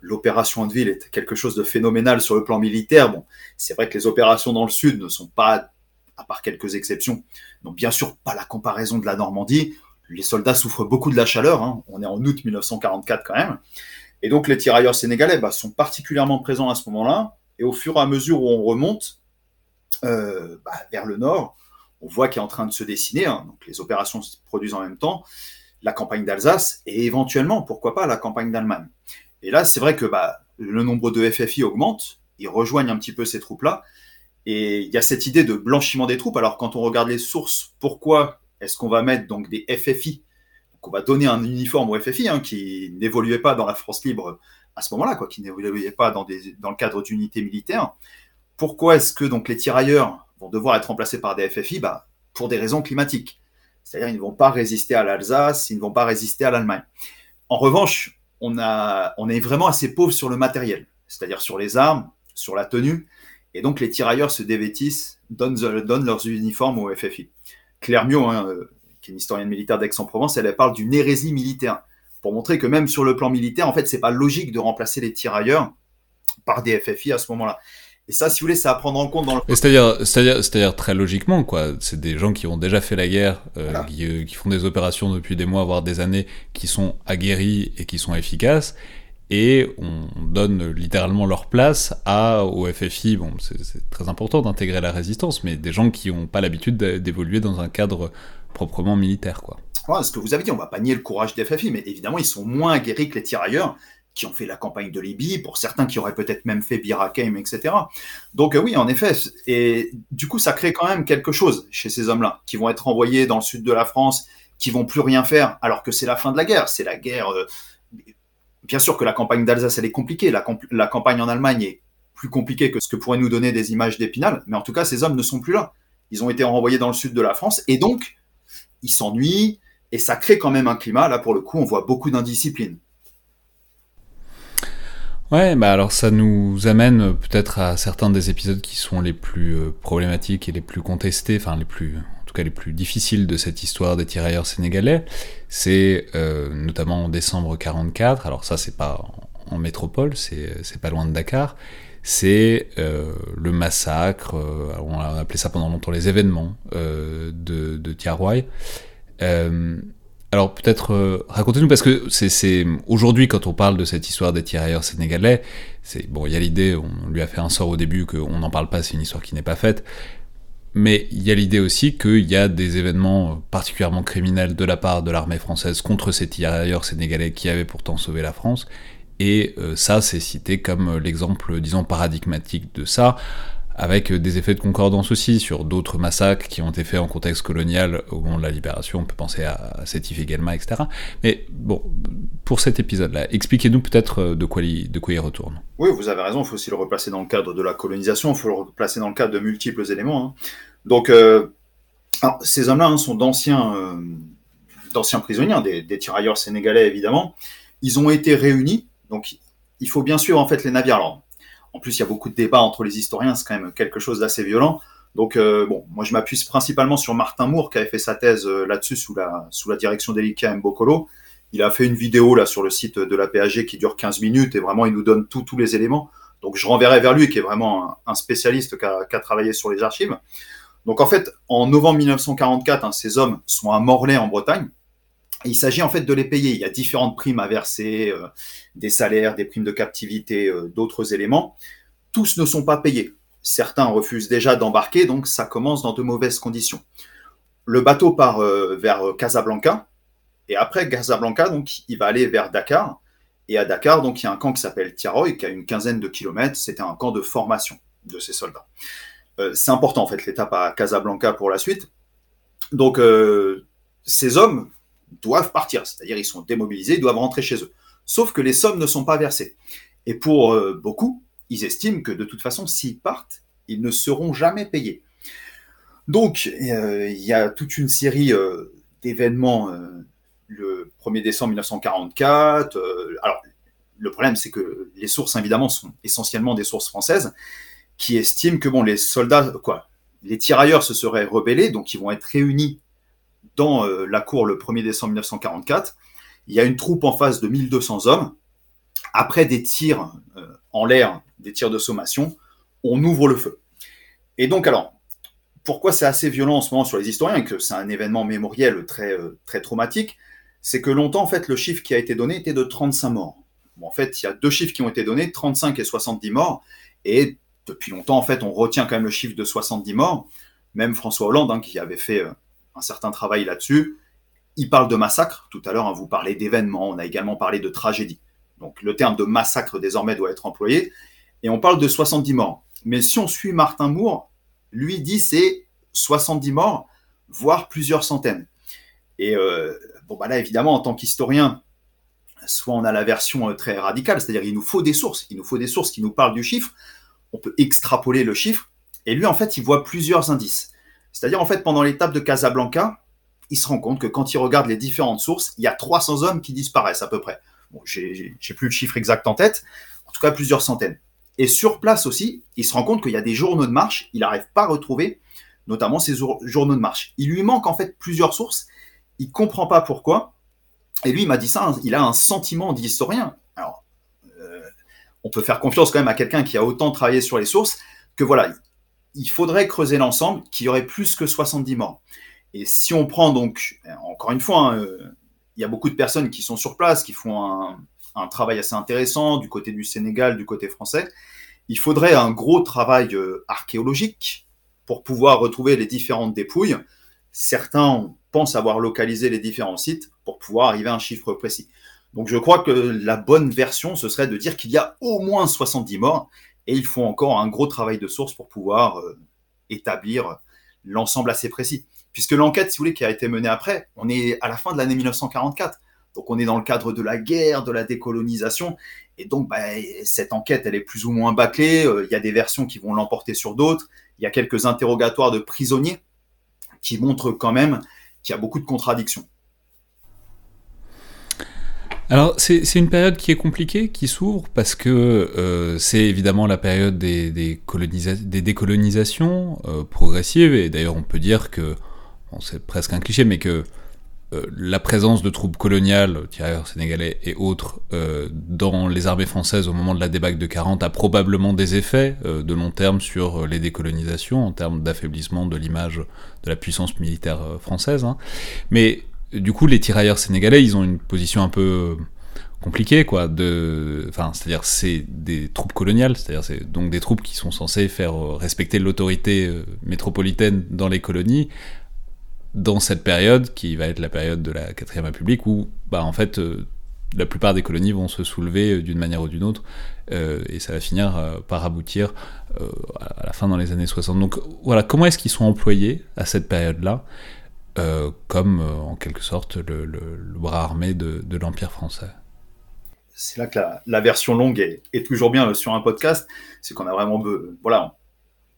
l'opération de est quelque chose de phénoménal sur le plan militaire. Bon, c'est vrai que les opérations dans le sud ne sont pas, à part quelques exceptions, donc bien sûr pas la comparaison de la Normandie. Les soldats souffrent beaucoup de la chaleur. Hein. On est en août 1944 quand même. Et donc les tirailleurs sénégalais bah, sont particulièrement présents à ce moment-là. Et au fur et à mesure où on remonte euh, bah, vers le nord, on voit qu'il est en train de se dessiner, hein. donc les opérations se produisent en même temps, la campagne d'Alsace et éventuellement, pourquoi pas, la campagne d'Allemagne. Et là, c'est vrai que bah, le nombre de FFI augmente, ils rejoignent un petit peu ces troupes-là, et il y a cette idée de blanchiment des troupes. Alors quand on regarde les sources, pourquoi est-ce qu'on va mettre donc des FFI donc on va donner un uniforme aux FFI hein, qui n'évoluait pas dans la France libre à ce moment-là, quoi, qui n'évoluait pas dans, dans le cadre d'unités militaires. Pourquoi est-ce que donc les tirailleurs vont devoir être remplacés par des FFI bah, pour des raisons climatiques. C'est-à-dire ils ne vont pas résister à l'Alsace, ils ne vont pas résister à l'Allemagne. En revanche, on, a, on est vraiment assez pauvre sur le matériel, c'est-à-dire sur les armes, sur la tenue, et donc les tirailleurs se dévêtissent, donnent, donnent leurs uniformes au FFI. Claire Mio, hein, euh, qui est une historienne militaire d'Aix-en-Provence, elle, elle parle d'une hérésie militaire, pour montrer que même sur le plan militaire, en fait, c'est pas logique de remplacer les tirailleurs par des FFI à ce moment-là. Et ça, si vous voulez, c'est à prendre en compte dans le. C'est-à-dire, c'est-à-dire, c'est-à-dire très logiquement, quoi. C'est des gens qui ont déjà fait la guerre, euh, qui, euh, qui, font des opérations depuis des mois, voire des années, qui sont aguerris et qui sont efficaces. Et on donne littéralement leur place à, au FFI. Bon, c'est très important d'intégrer la résistance, mais des gens qui n'ont pas l'habitude d'évoluer dans un cadre proprement militaire, quoi. Ce que vous avez dit, on va pas nier le courage des FFI, mais évidemment, ils sont moins aguerris que les tirailleurs qui ont fait la campagne de Libye, pour certains qui auraient peut-être même fait Birakeim, etc. Donc euh, oui, en effet, et du coup, ça crée quand même quelque chose chez ces hommes-là, qui vont être envoyés dans le sud de la France, qui vont plus rien faire, alors que c'est la fin de la guerre. C'est la guerre. Euh, bien sûr que la campagne d'Alsace, elle est compliquée. La, la, campagne en Allemagne est plus compliquée que ce que pourraient nous donner des images d'Épinal, mais en tout cas, ces hommes ne sont plus là. Ils ont été renvoyés dans le sud de la France, et donc, ils s'ennuient, et ça crée quand même un climat. Là, pour le coup, on voit beaucoup d'indiscipline. Ouais, bah alors ça nous amène peut-être à certains des épisodes qui sont les plus euh, problématiques et les plus contestés, enfin les plus, en tout cas les plus difficiles de cette histoire des tirailleurs sénégalais. C'est euh, notamment en décembre 44. Alors ça, c'est pas en, métropole, c'est pas loin de Dakar. C'est euh, le massacre, euh, on a appelé ça pendant longtemps les événements euh, de, de Tiaroy. Alors peut-être euh, racontez-nous parce que c'est aujourd'hui quand on parle de cette histoire des tirailleurs sénégalais, c'est bon il y a l'idée, on lui a fait un sort au début qu'on n'en parle pas, c'est une histoire qui n'est pas faite, mais il y a l'idée aussi qu'il y a des événements particulièrement criminels de la part de l'armée française contre ces tirailleurs sénégalais qui avaient pourtant sauvé la France, et euh, ça c'est cité comme l'exemple disons paradigmatique de ça avec des effets de concordance aussi sur d'autres massacres qui ont été faits en contexte colonial au moment de la libération, on peut penser à Sétif Gelma, etc. Mais bon, pour cet épisode-là, expliquez-nous peut-être euh, de quoi, il, de quoi il retourne. Oui, vous avez raison, il faut aussi le replacer dans le cadre de la colonisation, il faut le replacer dans le cadre de multiples éléments. Hein. Donc, euh, ces hommes-là hein, sont d'anciens, euh, prisonniers, hein, des, des tirailleurs sénégalais évidemment. Ils ont été réunis, donc il faut bien sûr en fait les navires. Alors, en plus, il y a beaucoup de débats entre les historiens, c'est quand même quelque chose d'assez violent. Donc, euh, bon, moi, je m'appuie principalement sur Martin Moore, qui avait fait sa thèse euh, là-dessus sous la, direction d'Elika Mbokolo. Il a fait une vidéo là sur le site de la PAG qui dure 15 minutes et vraiment, il nous donne tous les éléments. Donc, je renverrai vers lui, qui est vraiment un, spécialiste qui a, qui a, travaillé sur les archives. Donc, en fait, en novembre 1944, hein, ces hommes sont à Morlaix, en Bretagne. Il s'agit en fait de les payer. Il y a différentes primes à verser, euh, des salaires, des primes de captivité, euh, d'autres éléments. Tous ne sont pas payés. Certains refusent déjà d'embarquer, donc ça commence dans de mauvaises conditions. Le bateau part euh, vers Casablanca, et après Casablanca, donc il va aller vers Dakar. Et à Dakar, donc il y a un camp qui s'appelle Tiaroy, qui a une quinzaine de kilomètres. C'était un camp de formation de ces soldats. C'est important en fait l'étape à Casablanca pour la suite. Donc ces hommes doivent partir, c'est-à-dire ils sont démobilisés, ils doivent rentrer chez eux. Sauf que les sommes ne sont pas versées. Et pour euh, beaucoup, ils estiment que de toute façon, s'ils partent, ils ne seront jamais payés. Donc, euh, il y a toute une série euh, d'événements le 1er décembre 1944. Euh, alors, le problème, c'est que les sources, évidemment, sont essentiellement des sources françaises qui estiment que bon, les soldats, quoi, les tirailleurs se seraient rebellés, donc ils vont être réunis dans euh, la cour le 1er décembre 1944. Il y a une troupe en face de 1200 hommes. Après des tirs euh, en l'air, des tirs de sommation, on ouvre le feu. Et donc, alors, pourquoi c'est assez violent en ce moment sur les historiens et que c'est un événement mémoriel très, euh, très traumatique C'est que longtemps, en fait, le chiffre qui a été donné était de 35 morts. En fait, il y a deux chiffres qui ont été donnés, 35 et 70 morts. Et depuis longtemps, en fait, on retient quand même le chiffre de 70 morts. Même François Hollande, hein, qui avait fait un certain travail là-dessus. Il parle de massacre. Tout à l'heure, hein, vous parlez d'événements. On a également parlé de tragédie. Donc, le terme de massacre désormais doit être employé. Et on parle de 70 morts. Mais si on suit Martin Moore, lui dit c'est 70 morts, voire plusieurs centaines. Et euh, bon, bah là, évidemment, en tant qu'historien, soit on a la version euh, très radicale, c'est-à-dire il nous faut des sources, il nous faut des sources qui nous parlent du chiffre, on peut extrapoler le chiffre, et lui, en fait, il voit plusieurs indices. C'est-à-dire, en fait, pendant l'étape de Casablanca, il se rend compte que quand il regarde les différentes sources, il y a 300 hommes qui disparaissent à peu près. Bon, j'ai plus le chiffre exact en tête, en tout cas plusieurs centaines. Et sur place aussi, il se rend compte qu'il y a des journaux de marche, il n'arrive pas à retrouver, notamment ces journaux de marche. Il lui manque en fait plusieurs sources, il comprend pas pourquoi. Et lui, il m'a dit ça, il a un sentiment d'historien. Alors, euh, on peut faire confiance quand même à quelqu'un qui a autant travaillé sur les sources. que voilà, il faudrait creuser l'ensemble, qu'il y aurait plus que 70 morts. Et si on prend donc, encore une fois, hein, il y a beaucoup de personnes qui sont sur place, qui font un, un, travail assez intéressant du côté du Sénégal, du côté français. Il faudrait un gros travail archéologique pour pouvoir retrouver les différentes dépouilles. Certains pensent avoir localisé les différents sites pour pouvoir arriver à un chiffre précis. Donc je crois que la bonne version, ce serait de dire qu'il y a au moins 70 morts, et il faut encore un gros travail de source pour pouvoir euh, établir l'ensemble assez précis. Puisque l'enquête, si vous voulez, qui a été menée après, on est à la fin de l'année 1944. Donc on est dans le cadre de la guerre, de la décolonisation, et donc bah, cette enquête, elle est plus ou moins bâclée, euh, il y a des versions qui vont l'emporter sur d'autres, il y a quelques interrogatoires de prisonniers qui montrent quand même qu'il y a beaucoup de contradictions. Alors c'est une période qui est compliquée, qui s'ouvre, parce que euh, c'est évidemment la période des, des, des décolonisations euh, progressives, et d'ailleurs on peut dire que, c'est presque un cliché, mais que euh, la présence de troupes coloniales, tirailleurs sénégalais et autres, dans les armées françaises au moment de la débâcle de 40 a probablement des effets de long terme sur les décolonisations, en termes d'affaiblissement de l'image de la puissance militaire française. Hein. Mais du coup, les tirailleurs sénégalais, ils ont une position un peu compliquée, quoi. De, enfin, c'est-à-dire c'est des troupes coloniales, c'est-à-dire c'est donc des troupes qui sont censées faire respecter l'autorité métropolitaine dans les colonies, dans cette période, qui va être la période de la quatrième République, où bah, en fait euh, la plupart des colonies vont se soulever euh, d'une manière ou d'une autre, euh, et ça va finir par aboutir à la fin dans les années 60. Donc voilà, comment est-ce qu'ils sont employés à cette période-là? Comme en quelque sorte le, bras armé de, l'Empire français c'est là que la, version longue est, toujours bien sur un podcast, c'est qu'on a vraiment, voilà,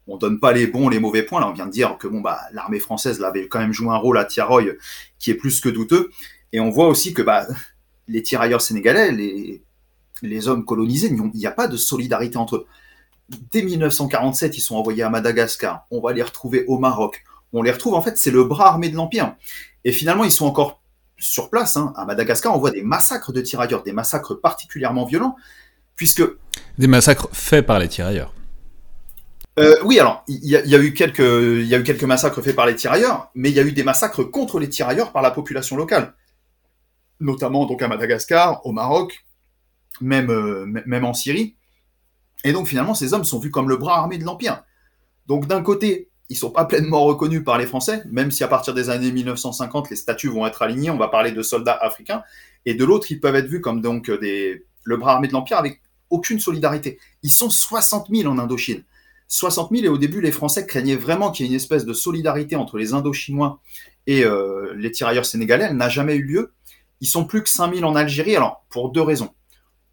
on donne pas les bons, les mauvais points. Là, on vient de dire que bon bah l'armée française avait quand même joué un rôle à Tiaroy qui est plus que douteux. Et on voit aussi que bah les tirailleurs sénégalais, les, les hommes colonisés, il n'y a pas de solidarité entre eux. Dès 1947, ils sont envoyés à Madagascar. On va les retrouver au Maroc. On les retrouve en fait, c'est le bras armé de l'empire. Et finalement, ils sont encore sur place. Hein. À Madagascar, on voit des massacres de tirailleurs, des massacres particulièrement violents, puisque des massacres faits par les tirailleurs. Euh, oui, alors il y, a eu quelques, il y a eu quelques massacres faits par les tirailleurs, mais il y a eu des massacres contre les tirailleurs par la population locale, notamment donc à Madagascar, au Maroc, même euh, même en Syrie. Et donc finalement, ces hommes sont vus comme le bras armé de l'empire. Donc d'un côté, ils sont pas pleinement reconnus par les Français, même si à partir des années 1950, les statuts vont être alignés. On va parler de soldats africains, et de l'autre, ils peuvent être vus comme donc des le bras armé de l'empire avec aucune solidarité. Ils sont 60 000 en Indochine. 60 000 et au début les Français craignaient vraiment qu'il y ait une espèce de solidarité entre les Indochinois et euh, les tirailleurs sénégalais. Elle n'a jamais eu lieu. Ils sont plus que 5 000 en Algérie, alors pour deux raisons.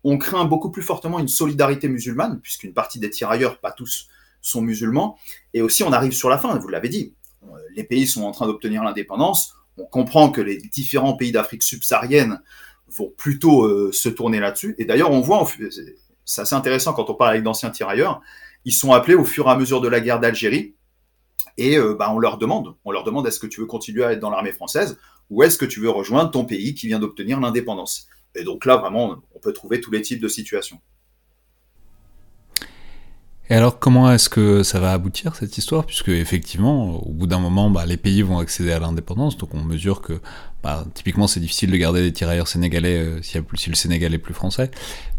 On craint beaucoup plus fortement une solidarité musulmane, puisqu'une partie des tirailleurs, pas tous, sont musulmans. Et aussi, on arrive sur la fin, vous l'avez dit, les pays sont en train d'obtenir l'indépendance. On comprend que les différents pays d'Afrique subsaharienne vont plutôt euh, se tourner là-dessus. Et d'ailleurs, on voit, c'est assez intéressant quand on parle avec d'anciens tirailleurs, ils sont appelés au fur et à mesure de la guerre d'Algérie. Et euh, bah, on leur demande, on leur demande est-ce que tu veux continuer à être dans l'armée française ou est-ce que tu veux rejoindre ton pays qui vient d'obtenir l'indépendance? Et donc là, vraiment, on peut trouver tous les types de situations. Et alors, comment est-ce que ça va aboutir cette histoire? Puisque effectivement, au bout d'un moment, bah, les pays vont accéder à l'indépendance, donc on mesure que bah, typiquement c'est difficile de garder des tirailleurs sénégalais euh, si, le Sénégal est plus français,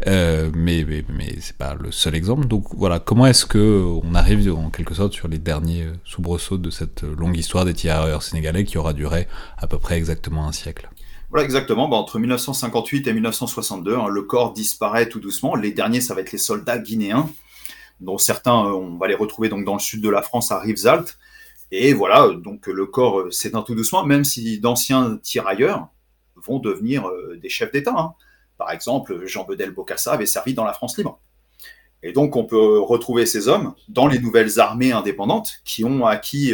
euh, mais, mais, mais c'est pas le seul exemple. Donc voilà, comment est-ce que on arrive en quelque sorte sur les derniers euh, soubresauts de cette longue histoire des tirailleurs sénégalais qui aura duré à peu près exactement un siècle? Voilà, exactement. Bah, entre 1958 et 1962, hein, le corps disparaît tout doucement. Les derniers, ça va être les soldats guinéens dont certains, euh, on va les retrouver donc dans le sud de la France à Rivesaltes. Et voilà, donc le corps euh, s'éteint tout doucement, même si d'anciens tirailleurs vont devenir euh, des chefs d'État. Hein. Par exemple, Jean Bedel Bocassa avait servi dans la France libre. Et donc, on peut retrouver ces hommes dans les nouvelles armées indépendantes qui ont acquis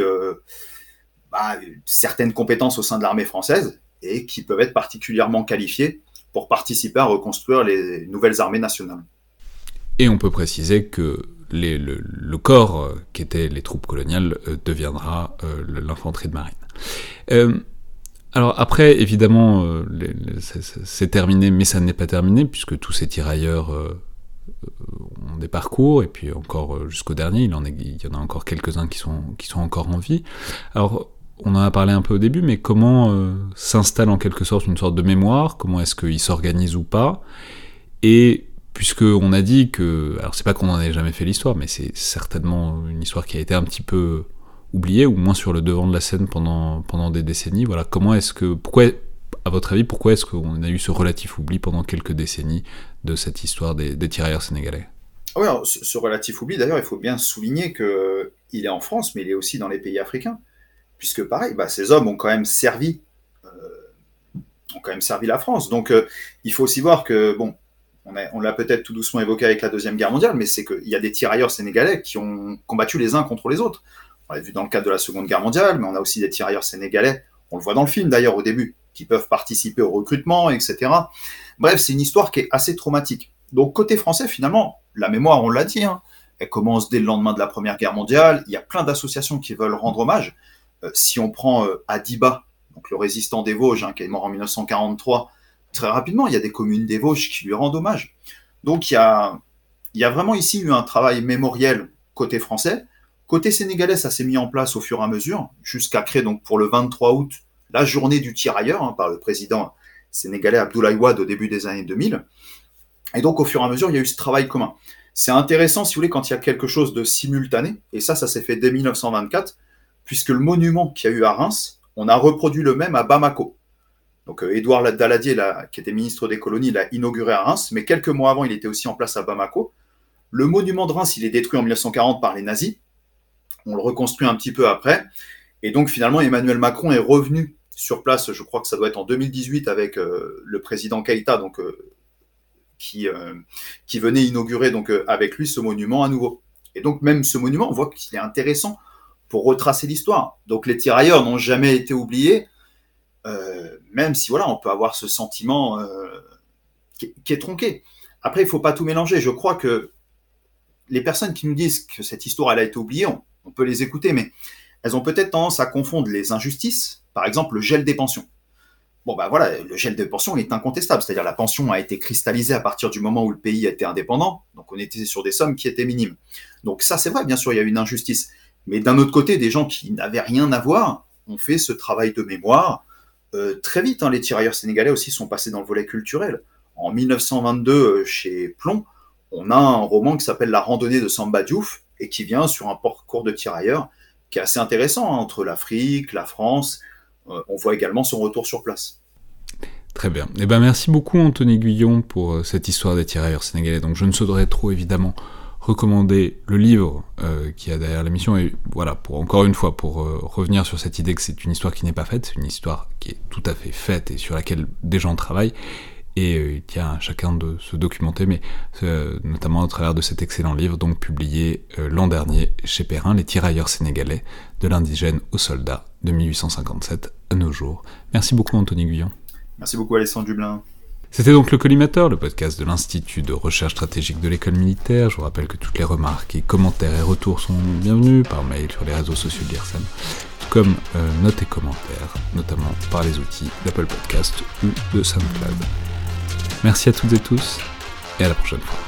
bah, certaines compétences au sein de l'armée française et qui peuvent être particulièrement qualifiés pour participer à reconstruire les nouvelles armées nationales. Et on peut préciser que le, corps euh, qui était les troupes coloniales euh, deviendra euh, l'infanterie de marine. alors après, évidemment, c'est terminé, mais ça n'est pas terminé, puisque tous ces tirailleurs ont des parcours, et puis encore jusqu'au dernier, il, en y en a encore quelques-uns qui sont, qui sont encore en vie. Alors, on en a parlé un peu au début, mais comment s'installe en quelque sorte une sorte de mémoire? Comment est-ce qu'il s'organise ou pas? Et puisque on a dit que, alors c'est pas qu'on en ait jamais fait l'histoire, mais c'est certainement une histoire qui a été un petit peu oubliée, ou moins sur le devant de la scène pendant, pendant des décennies. Voilà, comment est-ce que, pourquoi, à votre avis, pourquoi est-ce qu'on a eu ce relatif oubli pendant quelques décennies de cette histoire des, tirailleurs sénégalais? Ah oui, ce relatif oubli, d'ailleurs, il faut bien souligner que il est en France, mais il est aussi dans les pays africains, puisque pareil, bah, ces hommes ont quand même servi, euh, ont quand même servi la France. Donc, euh, il faut aussi voir que bon, on l'a peut-être tout doucement évoqué avec la Deuxième Guerre mondiale, mais c'est qu'il y a des tirailleurs sénégalais qui ont combattu les uns contre les autres. On l'a vu dans le cadre de la Seconde Guerre mondiale, mais on a aussi des tirailleurs sénégalais, on le voit dans le film d'ailleurs au début, qui peuvent participer au recrutement, etc. Bref, c'est une histoire qui est assez traumatique. Donc côté français, finalement, la mémoire, on l'a dit, hein, elle commence dès le lendemain de la Première Guerre mondiale. Il y a plein d'associations qui veulent rendre hommage. Euh, si on prend euh, Adiba, donc le résistant des Vosges, hein, qui est mort en 1943, très rapidement, il y a des communes des Vosges qui lui rendent hommage. Donc il y a, vraiment ici eu un travail mémoriel côté français. Côté sénégalais, ça s'est mis en place au fur et à mesure, jusqu'à créer donc pour le 23 août la journée du tirailleur hein, par le président sénégalais Abdoulaye Wade au début des années 2000. Et donc au fur et à mesure, il y a eu ce travail commun. C'est intéressant, si vous voulez, quand il y a quelque chose de simultané, et ça, ça s'est fait dès 1924, puisque le monument qu'il y a eu à Reims, on a reproduit le même à Bamako. Donc euh, Édouard Daladier, qui était ministre des colonies, l'a inauguré à Reims, mais quelques mois avant, il était aussi en place à Bamako. Le monument de Reims, il est détruit en 1940 par les nazis. On le reconstruit un petit peu après. Et donc finalement, Emmanuel Macron est revenu sur place, je crois que ça doit être en 2018, avec euh, le président Keïta, donc, euh, qui, venait inaugurer donc, avec lui ce monument à nouveau. Et donc même ce monument, on voit qu'il est intéressant pour retracer l'histoire. Donc les tirailleurs n'ont jamais été oubliés. Euh, même si voilà, on peut avoir ce sentiment euh, qui, est tronqué. Après, il faut pas tout mélanger. Je crois que les personnes qui nous disent que cette histoire a été oubliée, on, peut les écouter, mais elles ont peut-être tendance à confondre les injustices, par exemple le gel des pensions. Bon bah voilà, le gel des pensions est incontestable, c'est-à-dire la pension a été cristallisée à partir du moment où le pays été indépendant, donc on était sur des sommes qui étaient minimes. Donc ça c'est vrai, bien sûr, il y a une injustice. Mais d'un autre côté, des gens qui n'avaient rien à voir ont fait ce travail de mémoire, euh, très vite, hein, les tirailleurs sénégalais aussi sont passés dans le volet culturel. En 1922, euh, chez Plomb, on a un roman qui s'appelle La randonnée de Samba Diouf et qui vient sur un parcours de tirailleurs qui est assez intéressant hein, entre l'Afrique, la France. Euh, on voit également son retour sur place. Très bien. Eh ben, merci beaucoup Anthony Guyon pour cette histoire des tirailleurs sénégalais. Donc je ne saurais trop évidemment recommander le livre euh, qui a derrière l'émission et voilà pour encore une fois pour euh, revenir sur cette idée que c'est une histoire qui n'est pas faite c'est une histoire qui est tout à fait faite et sur laquelle des gens travaillent. Et euh, il tient à chacun de se documenter mais notamment au travers de cet excellent livre donc publié l'an dernier chez Perrin Les tirailleurs sénégalais de l'indigène aux soldats de 1857 à nos jours. Merci beaucoup Anthony Guyon. Merci beaucoup Alessandre Dublin c'était donc le Collimateur, le podcast de l'Institut de recherche stratégique de l'école militaire. Je vous rappelle que toutes les remarques et commentaires et retours sont bienvenus par mail sur les réseaux sociaux de l'IRSEM, comme euh, notes et commentaires, notamment par les outils d'Apple Podcast ou de SoundCloud. Merci à toutes et tous, et à la prochaine fois.